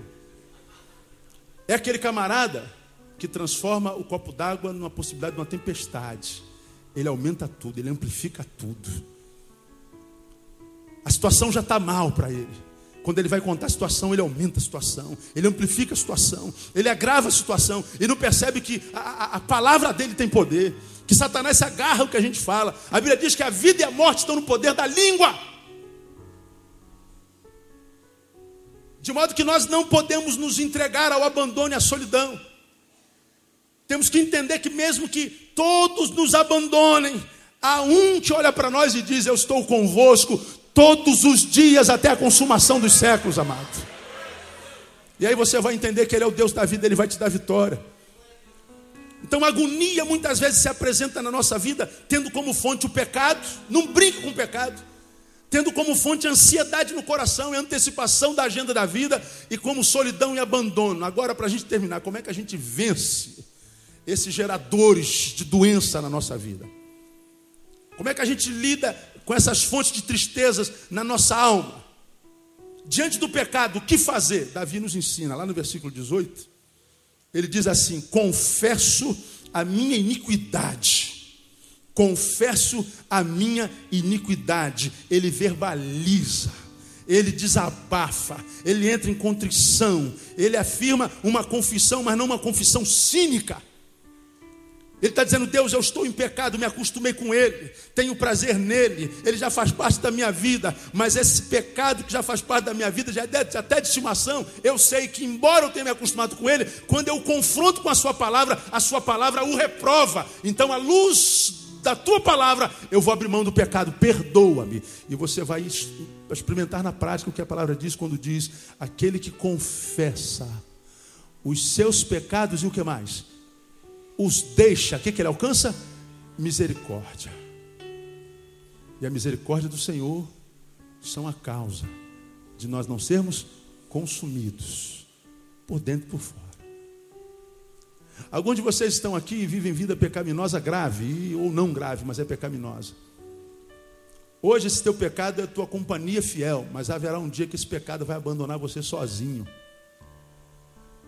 É aquele camarada que transforma o copo d'água numa possibilidade de uma tempestade. Ele aumenta tudo, ele amplifica tudo. A situação já está mal para ele. Quando ele vai contar a situação, ele aumenta a situação, ele amplifica a situação, ele agrava a situação, e não percebe que a, a, a palavra dele tem poder, que Satanás se agarra o que a gente fala. A Bíblia diz que a vida e a morte estão no poder da língua. De modo que nós não podemos nos entregar ao abandono e à solidão. Temos que entender que, mesmo que todos nos abandonem, há um que olha para nós e diz: Eu estou convosco todos os dias até a consumação dos séculos, amado. E aí você vai entender que Ele é o Deus da vida, Ele vai te dar vitória. Então a agonia muitas vezes se apresenta na nossa vida tendo como fonte o pecado, não brinque com o pecado, tendo como fonte a ansiedade no coração e antecipação da agenda da vida e como solidão e abandono. Agora, para a gente terminar, como é que a gente vence esses geradores de doença na nossa vida? Como é que a gente lida com essas fontes de tristezas na nossa alma. Diante do pecado, o que fazer? Davi nos ensina, lá no versículo 18, ele diz assim: Confesso a minha iniquidade, confesso a minha iniquidade. Ele verbaliza, ele desabafa, ele entra em contrição, ele afirma uma confissão, mas não uma confissão cínica. Ele está dizendo, Deus, eu estou em pecado, me acostumei com Ele, tenho prazer nele, Ele já faz parte da minha vida, mas esse pecado que já faz parte da minha vida, já é até de estimação, eu sei que, embora eu tenha me acostumado com Ele, quando eu confronto com a Sua palavra, a Sua palavra o reprova. Então, a luz da tua palavra, eu vou abrir mão do pecado, perdoa-me. E você vai experimentar na prática o que a palavra diz quando diz: aquele que confessa os seus pecados e o que mais? Os deixa, o que, que ele alcança? Misericórdia. E a misericórdia do Senhor são a causa de nós não sermos consumidos por dentro e por fora. Alguns de vocês estão aqui e vivem vida pecaminosa grave, ou não grave, mas é pecaminosa. Hoje esse teu pecado é a tua companhia fiel, mas haverá um dia que esse pecado vai abandonar você sozinho.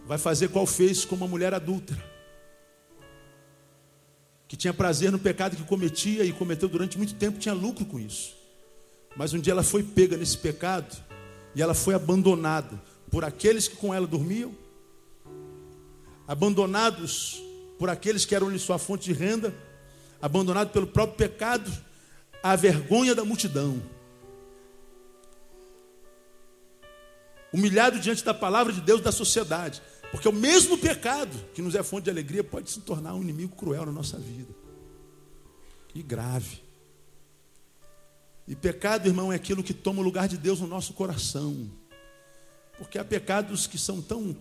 Vai fazer qual fez com uma mulher adulta, que tinha prazer no pecado que cometia e cometeu durante muito tempo, tinha lucro com isso. Mas um dia ela foi pega nesse pecado e ela foi abandonada por aqueles que com ela dormiam abandonados por aqueles que eram-lhe sua fonte de renda, abandonados pelo próprio pecado, a vergonha da multidão. Humilhado diante da palavra de Deus da sociedade. Porque o mesmo pecado que nos é fonte de alegria pode se tornar um inimigo cruel na nossa vida. E grave. E pecado, irmão, é aquilo que toma o lugar de Deus no nosso coração. Porque há pecados que são tão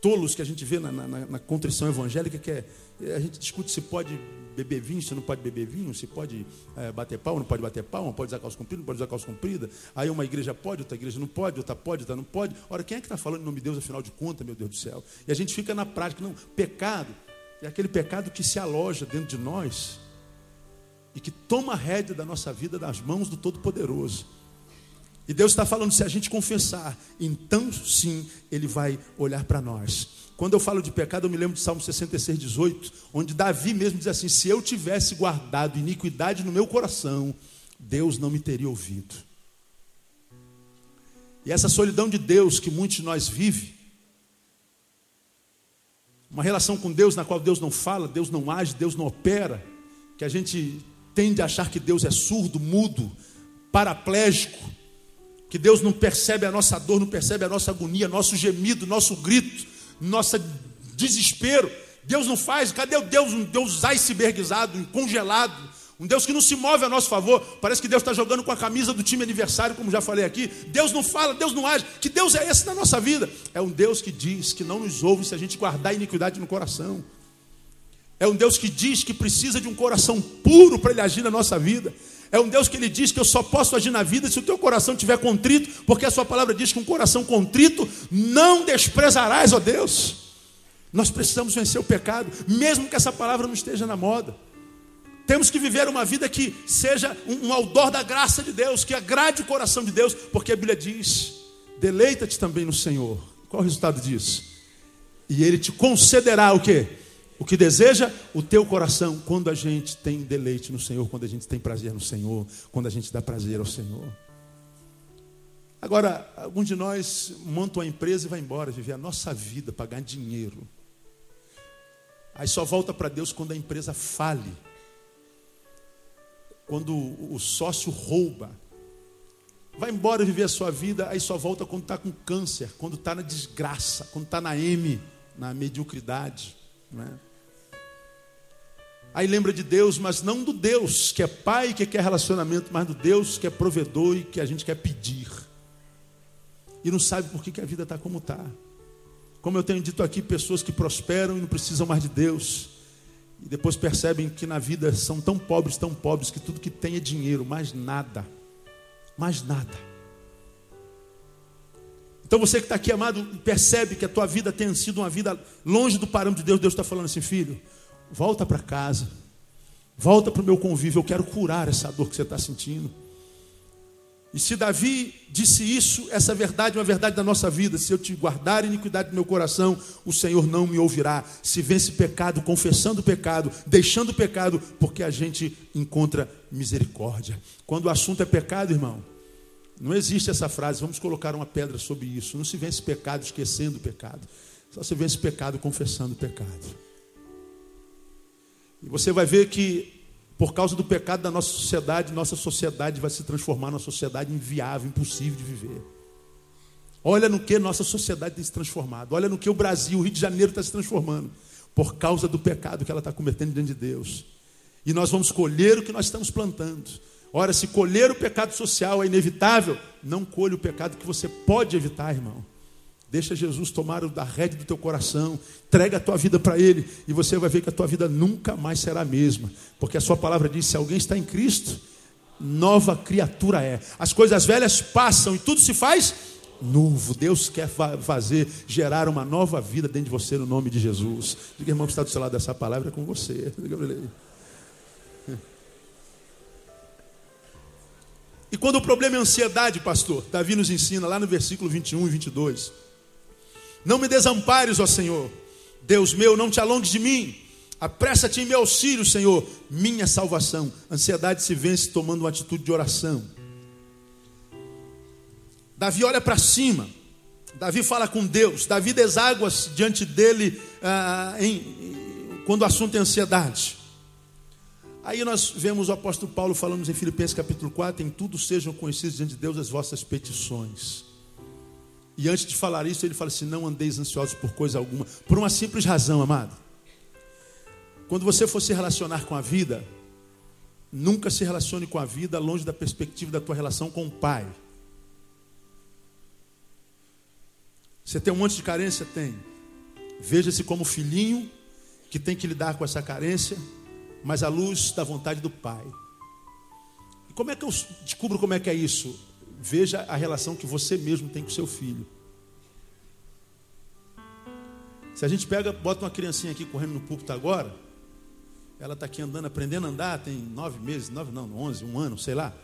tolos que a gente vê na, na, na contrição evangélica, que é, a gente discute se pode beber vinho, se não pode beber vinho, se pode é, bater pau, não pode bater pau, não pode usar calça comprida, não pode usar calça comprida. Aí uma igreja pode, outra igreja não pode, outra pode, outra não pode. Ora, quem é que está falando em nome de Deus, afinal de contas, meu Deus do céu? E a gente fica na prática, não, pecado é aquele pecado que se aloja dentro de nós e que toma a rédea da nossa vida das mãos do Todo-Poderoso. E Deus está falando, se a gente confessar, então sim, Ele vai olhar para nós. Quando eu falo de pecado, eu me lembro de Salmo 66, 18, onde Davi mesmo diz assim: Se eu tivesse guardado iniquidade no meu coração, Deus não me teria ouvido. E essa solidão de Deus que muitos de nós vivem, uma relação com Deus na qual Deus não fala, Deus não age, Deus não opera, que a gente tende a achar que Deus é surdo, mudo, paraplégico, que Deus não percebe a nossa dor, não percebe a nossa agonia, nosso gemido, nosso grito, nosso desespero. Deus não faz, cadê o Deus? Um Deus icebergizado, congelado, um Deus que não se move a nosso favor. Parece que Deus está jogando com a camisa do time aniversário, como já falei aqui. Deus não fala, Deus não age. Que Deus é esse na nossa vida? É um Deus que diz que não nos ouve se a gente guardar iniquidade no coração. É um Deus que diz que precisa de um coração puro para ele agir na nossa vida. É um Deus que ele diz que eu só posso agir na vida se o teu coração estiver contrito, porque a sua palavra diz que um coração contrito não desprezarás, ó Deus. Nós precisamos vencer o pecado, mesmo que essa palavra não esteja na moda. Temos que viver uma vida que seja um, um outdoor da graça de Deus, que agrade o coração de Deus, porque a Bíblia diz: deleita-te também no Senhor. Qual o resultado disso? E Ele te concederá o que? O que deseja o teu coração quando a gente tem deleite no Senhor, quando a gente tem prazer no Senhor, quando a gente dá prazer ao Senhor. Agora, alguns de nós montam a empresa e vai embora viver a nossa vida, pagar dinheiro. Aí só volta para Deus quando a empresa fale. Quando o sócio rouba. Vai embora viver a sua vida, aí só volta quando está com câncer, quando está na desgraça, quando está na M, na mediocridade. Né? Aí lembra de Deus, mas não do Deus que é pai, que quer relacionamento, mas do Deus que é provedor e que a gente quer pedir. E não sabe por que, que a vida está como está. Como eu tenho dito aqui, pessoas que prosperam e não precisam mais de Deus. E depois percebem que na vida são tão pobres, tão pobres, que tudo que tem é dinheiro, mais nada. Mais nada. Então você que está aqui, amado, percebe que a tua vida tem sido uma vida longe do parâmetro de Deus. Deus está falando assim, filho, Volta para casa. Volta para o meu convívio. Eu quero curar essa dor que você está sentindo. E se Davi disse isso, essa verdade é uma verdade da nossa vida. Se eu te guardar iniquidade no meu coração, o Senhor não me ouvirá. Se vence pecado, confessando o pecado, deixando o pecado, porque a gente encontra misericórdia. Quando o assunto é pecado, irmão, não existe essa frase, vamos colocar uma pedra sobre isso. Não se vence pecado esquecendo o pecado. Só se vence pecado confessando o pecado. E você vai ver que, por causa do pecado da nossa sociedade, nossa sociedade vai se transformar numa sociedade inviável, impossível de viver. Olha no que nossa sociedade tem se transformado. Olha no que o Brasil, o Rio de Janeiro está se transformando. Por causa do pecado que ela está cometendo diante de Deus. E nós vamos colher o que nós estamos plantando. Ora, se colher o pecado social é inevitável, não colhe o pecado que você pode evitar, irmão. Deixa Jesus tomar a rede do teu coração, entrega a tua vida para Ele, e você vai ver que a tua vida nunca mais será a mesma, porque a sua palavra diz: se alguém está em Cristo, nova criatura é. As coisas velhas passam e tudo se faz novo. Deus quer fazer, gerar uma nova vida dentro de você no nome de Jesus. Diga, irmão, que está do seu lado dessa palavra é com você. E quando o problema é ansiedade, pastor, Davi nos ensina lá no versículo 21 e 22. Não me desampares, ó Senhor. Deus meu, não te alongues de mim. Apressa-te em meu auxílio, Senhor, minha salvação. Ansiedade se vence tomando uma atitude de oração. Davi olha para cima. Davi fala com Deus. Davi deságua-se diante dele ah, em, quando o assunto é ansiedade. Aí nós vemos o apóstolo Paulo falando em Filipenses capítulo 4: em tudo sejam conhecidos diante de Deus as vossas petições. E antes de falar isso, ele fala assim: não andeis ansiosos por coisa alguma, por uma simples razão, amado. Quando você for se relacionar com a vida, nunca se relacione com a vida longe da perspectiva da tua relação com o Pai. Você tem um monte de carência? Tem. Veja-se como filhinho que tem que lidar com essa carência mas à luz da vontade do Pai. E como é que eu descubro como é que é isso? Veja a relação que você mesmo tem com seu filho. Se a gente pega, bota uma criancinha aqui correndo no púlpito agora, ela está aqui andando, aprendendo a andar, tem nove meses, nove não, onze, um ano, sei lá.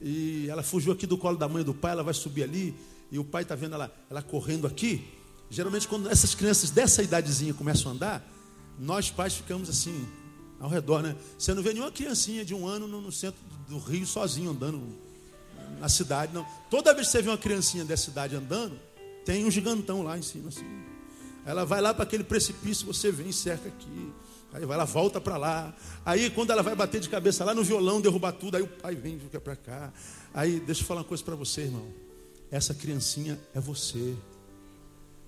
E ela fugiu aqui do colo da mãe e do pai, ela vai subir ali, e o pai está vendo ela, ela correndo aqui. Geralmente, quando essas crianças dessa idadezinha começam a andar, nós pais ficamos assim, ao redor, né? Você não vê nenhuma criancinha de um ano no, no centro do Rio sozinho andando na cidade, não. Toda vez que você vê uma criancinha dessa cidade andando, tem um gigantão lá em cima, assim. Ela vai lá para aquele precipício, você vem e cerca aqui. Aí vai, ela volta para lá. Aí quando ela vai bater de cabeça lá no violão, derrubar tudo, aí o pai vem e para cá. Aí deixa eu falar uma coisa para você, irmão. Essa criancinha é você.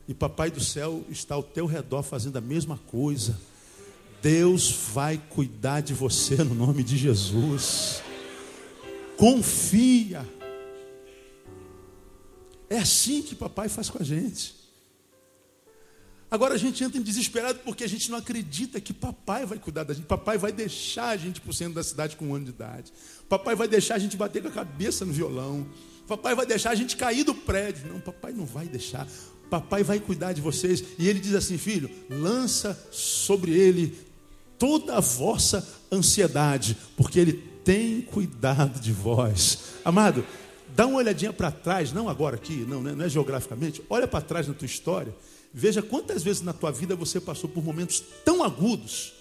E papai do céu está ao teu redor fazendo a mesma coisa. Deus vai cuidar de você no nome de Jesus. Confia. É assim que papai faz com a gente. Agora a gente entra em desesperado porque a gente não acredita que papai vai cuidar da gente. Papai vai deixar a gente por centro da cidade com um ano de idade. Papai vai deixar a gente bater com a cabeça no violão. Papai vai deixar a gente cair do prédio. Não, papai não vai deixar. Papai vai cuidar de vocês. E ele diz assim: filho, lança sobre ele toda a vossa ansiedade, porque Ele tem cuidado de vós. Amado, dá uma olhadinha para trás, não agora aqui, não, né, não é geograficamente, olha para trás na tua história, veja quantas vezes na tua vida você passou por momentos tão agudos,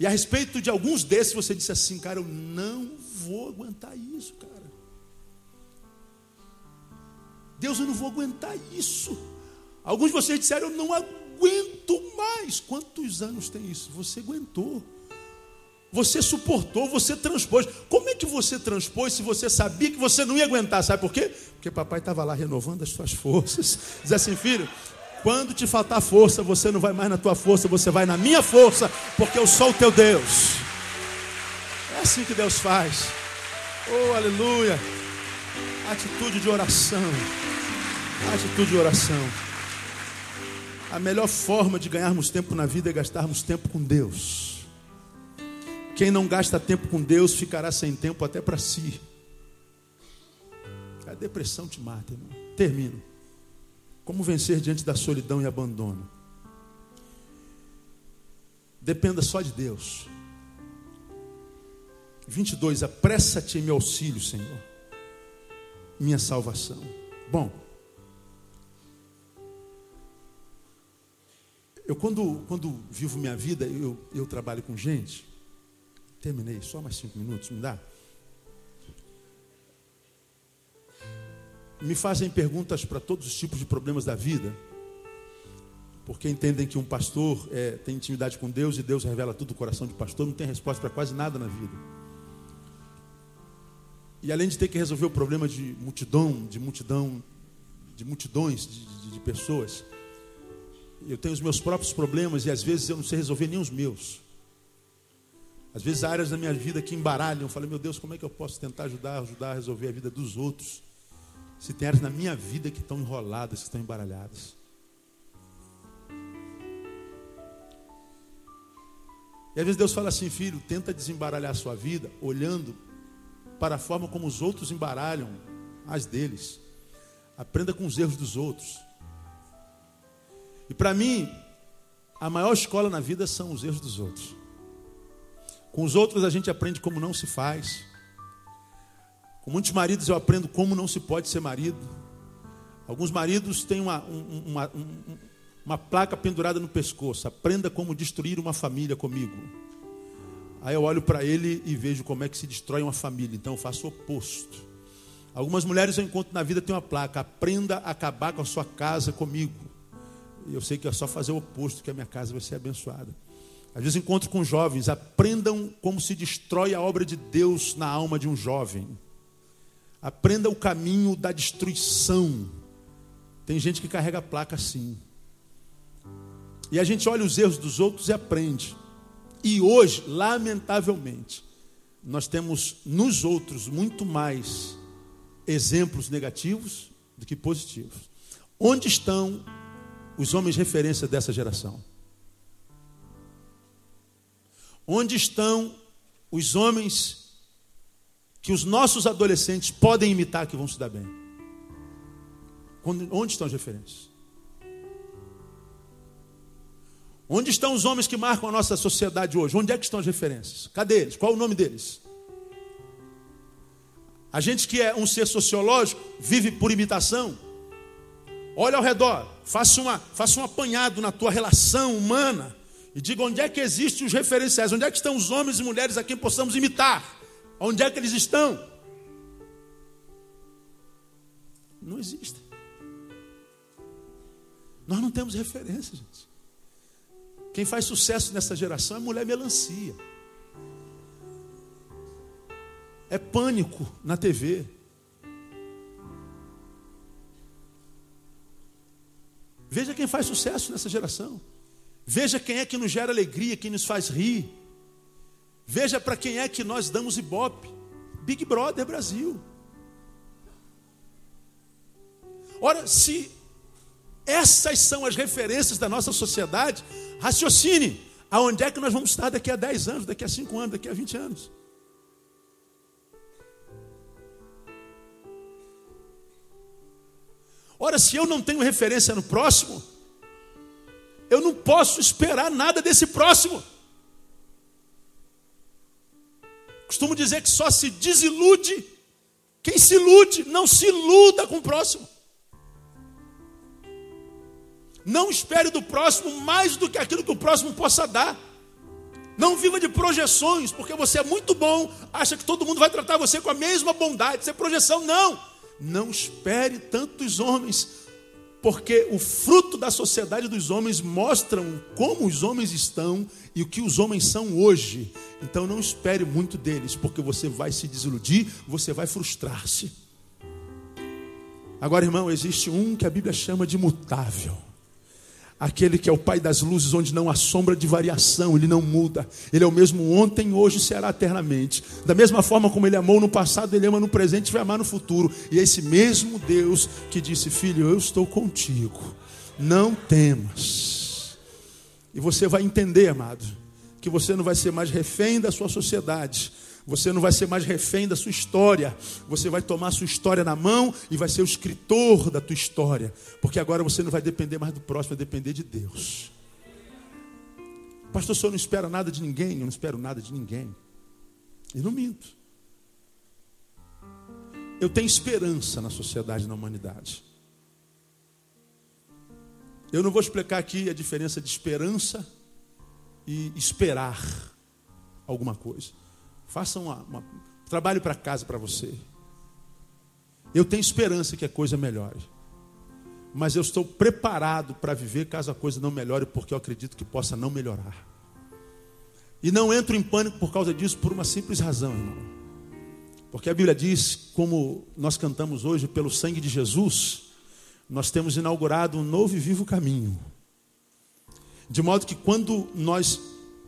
e a respeito de alguns desses você disse assim, cara, eu não vou aguentar isso, cara. Deus, eu não vou aguentar isso. Alguns de vocês disseram, eu não aguento aguento mais. Quantos anos tem isso? Você aguentou. Você suportou, você transpôs. Como é que você transpôs se você sabia que você não ia aguentar? Sabe por quê? Porque papai estava lá renovando as suas forças. Diz assim, filho, quando te faltar força, você não vai mais na tua força, você vai na minha força, porque eu sou o teu Deus. É assim que Deus faz. Oh, aleluia. Atitude de oração. Atitude de oração. A melhor forma de ganharmos tempo na vida é gastarmos tempo com Deus. Quem não gasta tempo com Deus ficará sem tempo até para si. A depressão te mata, irmão. Termino. Como vencer diante da solidão e abandono? Dependa só de Deus. 22. Apressa-te em meu auxílio, Senhor. Minha salvação. Bom. Eu, quando, quando vivo minha vida, eu, eu trabalho com gente. Terminei, só mais cinco minutos, me dá? Me fazem perguntas para todos os tipos de problemas da vida, porque entendem que um pastor é, tem intimidade com Deus e Deus revela tudo o coração de pastor, não tem resposta para quase nada na vida. E além de ter que resolver o problema de multidão, de multidão, de multidões de, de, de pessoas, eu tenho os meus próprios problemas e às vezes eu não sei resolver nem os meus. Às vezes há áreas da minha vida que embaralham. Eu falei, meu Deus, como é que eu posso tentar ajudar, ajudar a resolver a vida dos outros? Se tem áreas na minha vida que estão enroladas, que estão embaralhadas. E às vezes Deus fala assim, filho, tenta desembaralhar a sua vida olhando para a forma como os outros embaralham as deles. Aprenda com os erros dos outros. E para mim, a maior escola na vida são os erros dos outros. Com os outros a gente aprende como não se faz. Com muitos maridos eu aprendo como não se pode ser marido. Alguns maridos têm uma, uma, uma, placa pendurada no pescoço. Aprenda como destruir uma família comigo. Aí eu olho para ele e vejo como é que se destrói uma família. Então eu faço o oposto. Algumas mulheres eu encontro na vida tem uma placa: aprenda a acabar com a sua casa comigo. Eu sei que é só fazer o oposto que a minha casa vai ser abençoada. Às vezes encontro com jovens, aprendam como se destrói a obra de Deus na alma de um jovem. Aprenda o caminho da destruição. Tem gente que carrega a placa assim. E a gente olha os erros dos outros e aprende. E hoje, lamentavelmente, nós temos nos outros muito mais exemplos negativos do que positivos. Onde estão os homens referência dessa geração? Onde estão os homens que os nossos adolescentes podem imitar que vão se dar bem? Onde estão as referências? Onde estão os homens que marcam a nossa sociedade hoje? Onde é que estão as referências? Cadê eles? Qual o nome deles? A gente que é um ser sociológico, vive por imitação. Olha ao redor, faça, uma, faça um apanhado na tua relação humana e diga onde é que existem os referenciais, onde é que estão os homens e mulheres a quem possamos imitar, onde é que eles estão. Não existem. Nós não temos referência, gente. Quem faz sucesso nessa geração é mulher melancia. É pânico na TV. Veja quem faz sucesso nessa geração. Veja quem é que nos gera alegria, quem nos faz rir. Veja para quem é que nós damos ibope. Big Brother Brasil. Ora, se essas são as referências da nossa sociedade, raciocine. Aonde é que nós vamos estar daqui a 10 anos, daqui a 5 anos, daqui a 20 anos? Ora, se eu não tenho referência no próximo, eu não posso esperar nada desse próximo. Costumo dizer que só se desilude quem se ilude, não se iluda com o próximo. Não espere do próximo mais do que aquilo que o próximo possa dar. Não viva de projeções, porque você é muito bom, acha que todo mundo vai tratar você com a mesma bondade. Isso é projeção, não. Não espere tantos homens, porque o fruto da sociedade dos homens mostram como os homens estão e o que os homens são hoje. Então não espere muito deles, porque você vai se desiludir, você vai frustrar-se. Agora, irmão, existe um que a Bíblia chama de mutável. Aquele que é o Pai das luzes, onde não há sombra de variação, ele não muda. Ele é o mesmo ontem, hoje e será eternamente. Da mesma forma como ele amou no passado, ele ama no presente e vai amar no futuro. E é esse mesmo Deus que disse: Filho, eu estou contigo, não temas. E você vai entender, amado, que você não vai ser mais refém da sua sociedade, você não vai ser mais refém da sua história. Você vai tomar a sua história na mão e vai ser o escritor da tua história. Porque agora você não vai depender mais do próximo, vai depender de Deus. Pastor, senhor não espera nada de ninguém? Eu não espero nada de ninguém. E não minto. Eu tenho esperança na sociedade na humanidade. Eu não vou explicar aqui a diferença de esperança e esperar alguma coisa. Faça uma, uma trabalho para casa para você. Eu tenho esperança que a coisa melhore. Mas eu estou preparado para viver caso a coisa não melhore, porque eu acredito que possa não melhorar. E não entro em pânico por causa disso, por uma simples razão, irmão. Porque a Bíblia diz, como nós cantamos hoje, pelo sangue de Jesus, nós temos inaugurado um novo e vivo caminho. De modo que quando nós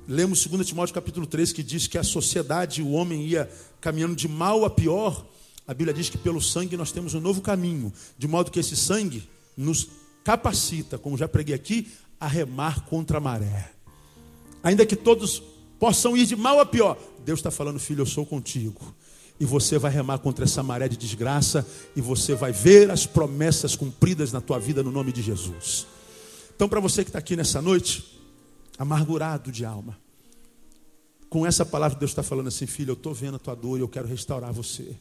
Lemos 2 Timóteo capítulo 3 que diz que a sociedade, o homem ia caminhando de mal a pior. A Bíblia diz que pelo sangue nós temos um novo caminho, de modo que esse sangue nos capacita, como já preguei aqui, a remar contra a maré. Ainda que todos possam ir de mal a pior, Deus está falando, filho, eu sou contigo. E você vai remar contra essa maré de desgraça e você vai ver as promessas cumpridas na tua vida no nome de Jesus. Então, para você que está aqui nessa noite, amargurado de alma, com essa palavra Deus está falando assim, filho, eu estou vendo a tua dor e eu quero restaurar você.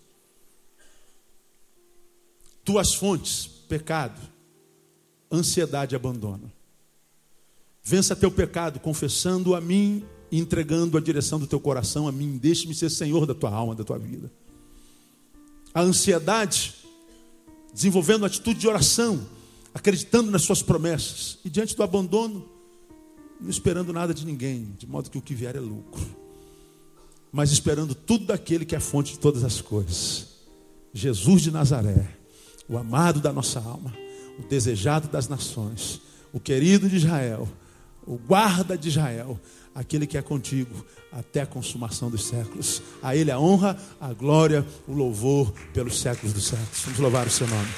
Tuas fontes, pecado, ansiedade e abandono. Vença teu pecado, confessando a mim e entregando a direção do teu coração a mim. Deixe-me ser senhor da tua alma, da tua vida. A ansiedade, desenvolvendo atitude de oração, acreditando nas suas promessas. E diante do abandono, não esperando nada de ninguém, de modo que o que vier é lucro. Mas esperando tudo daquele que é a fonte de todas as coisas. Jesus de Nazaré, o amado da nossa alma, o desejado das nações, o querido de Israel, o guarda de Israel, aquele que é contigo até a consumação dos séculos. A Ele a honra, a glória, o louvor pelos séculos dos séculos. Vamos louvar o seu nome.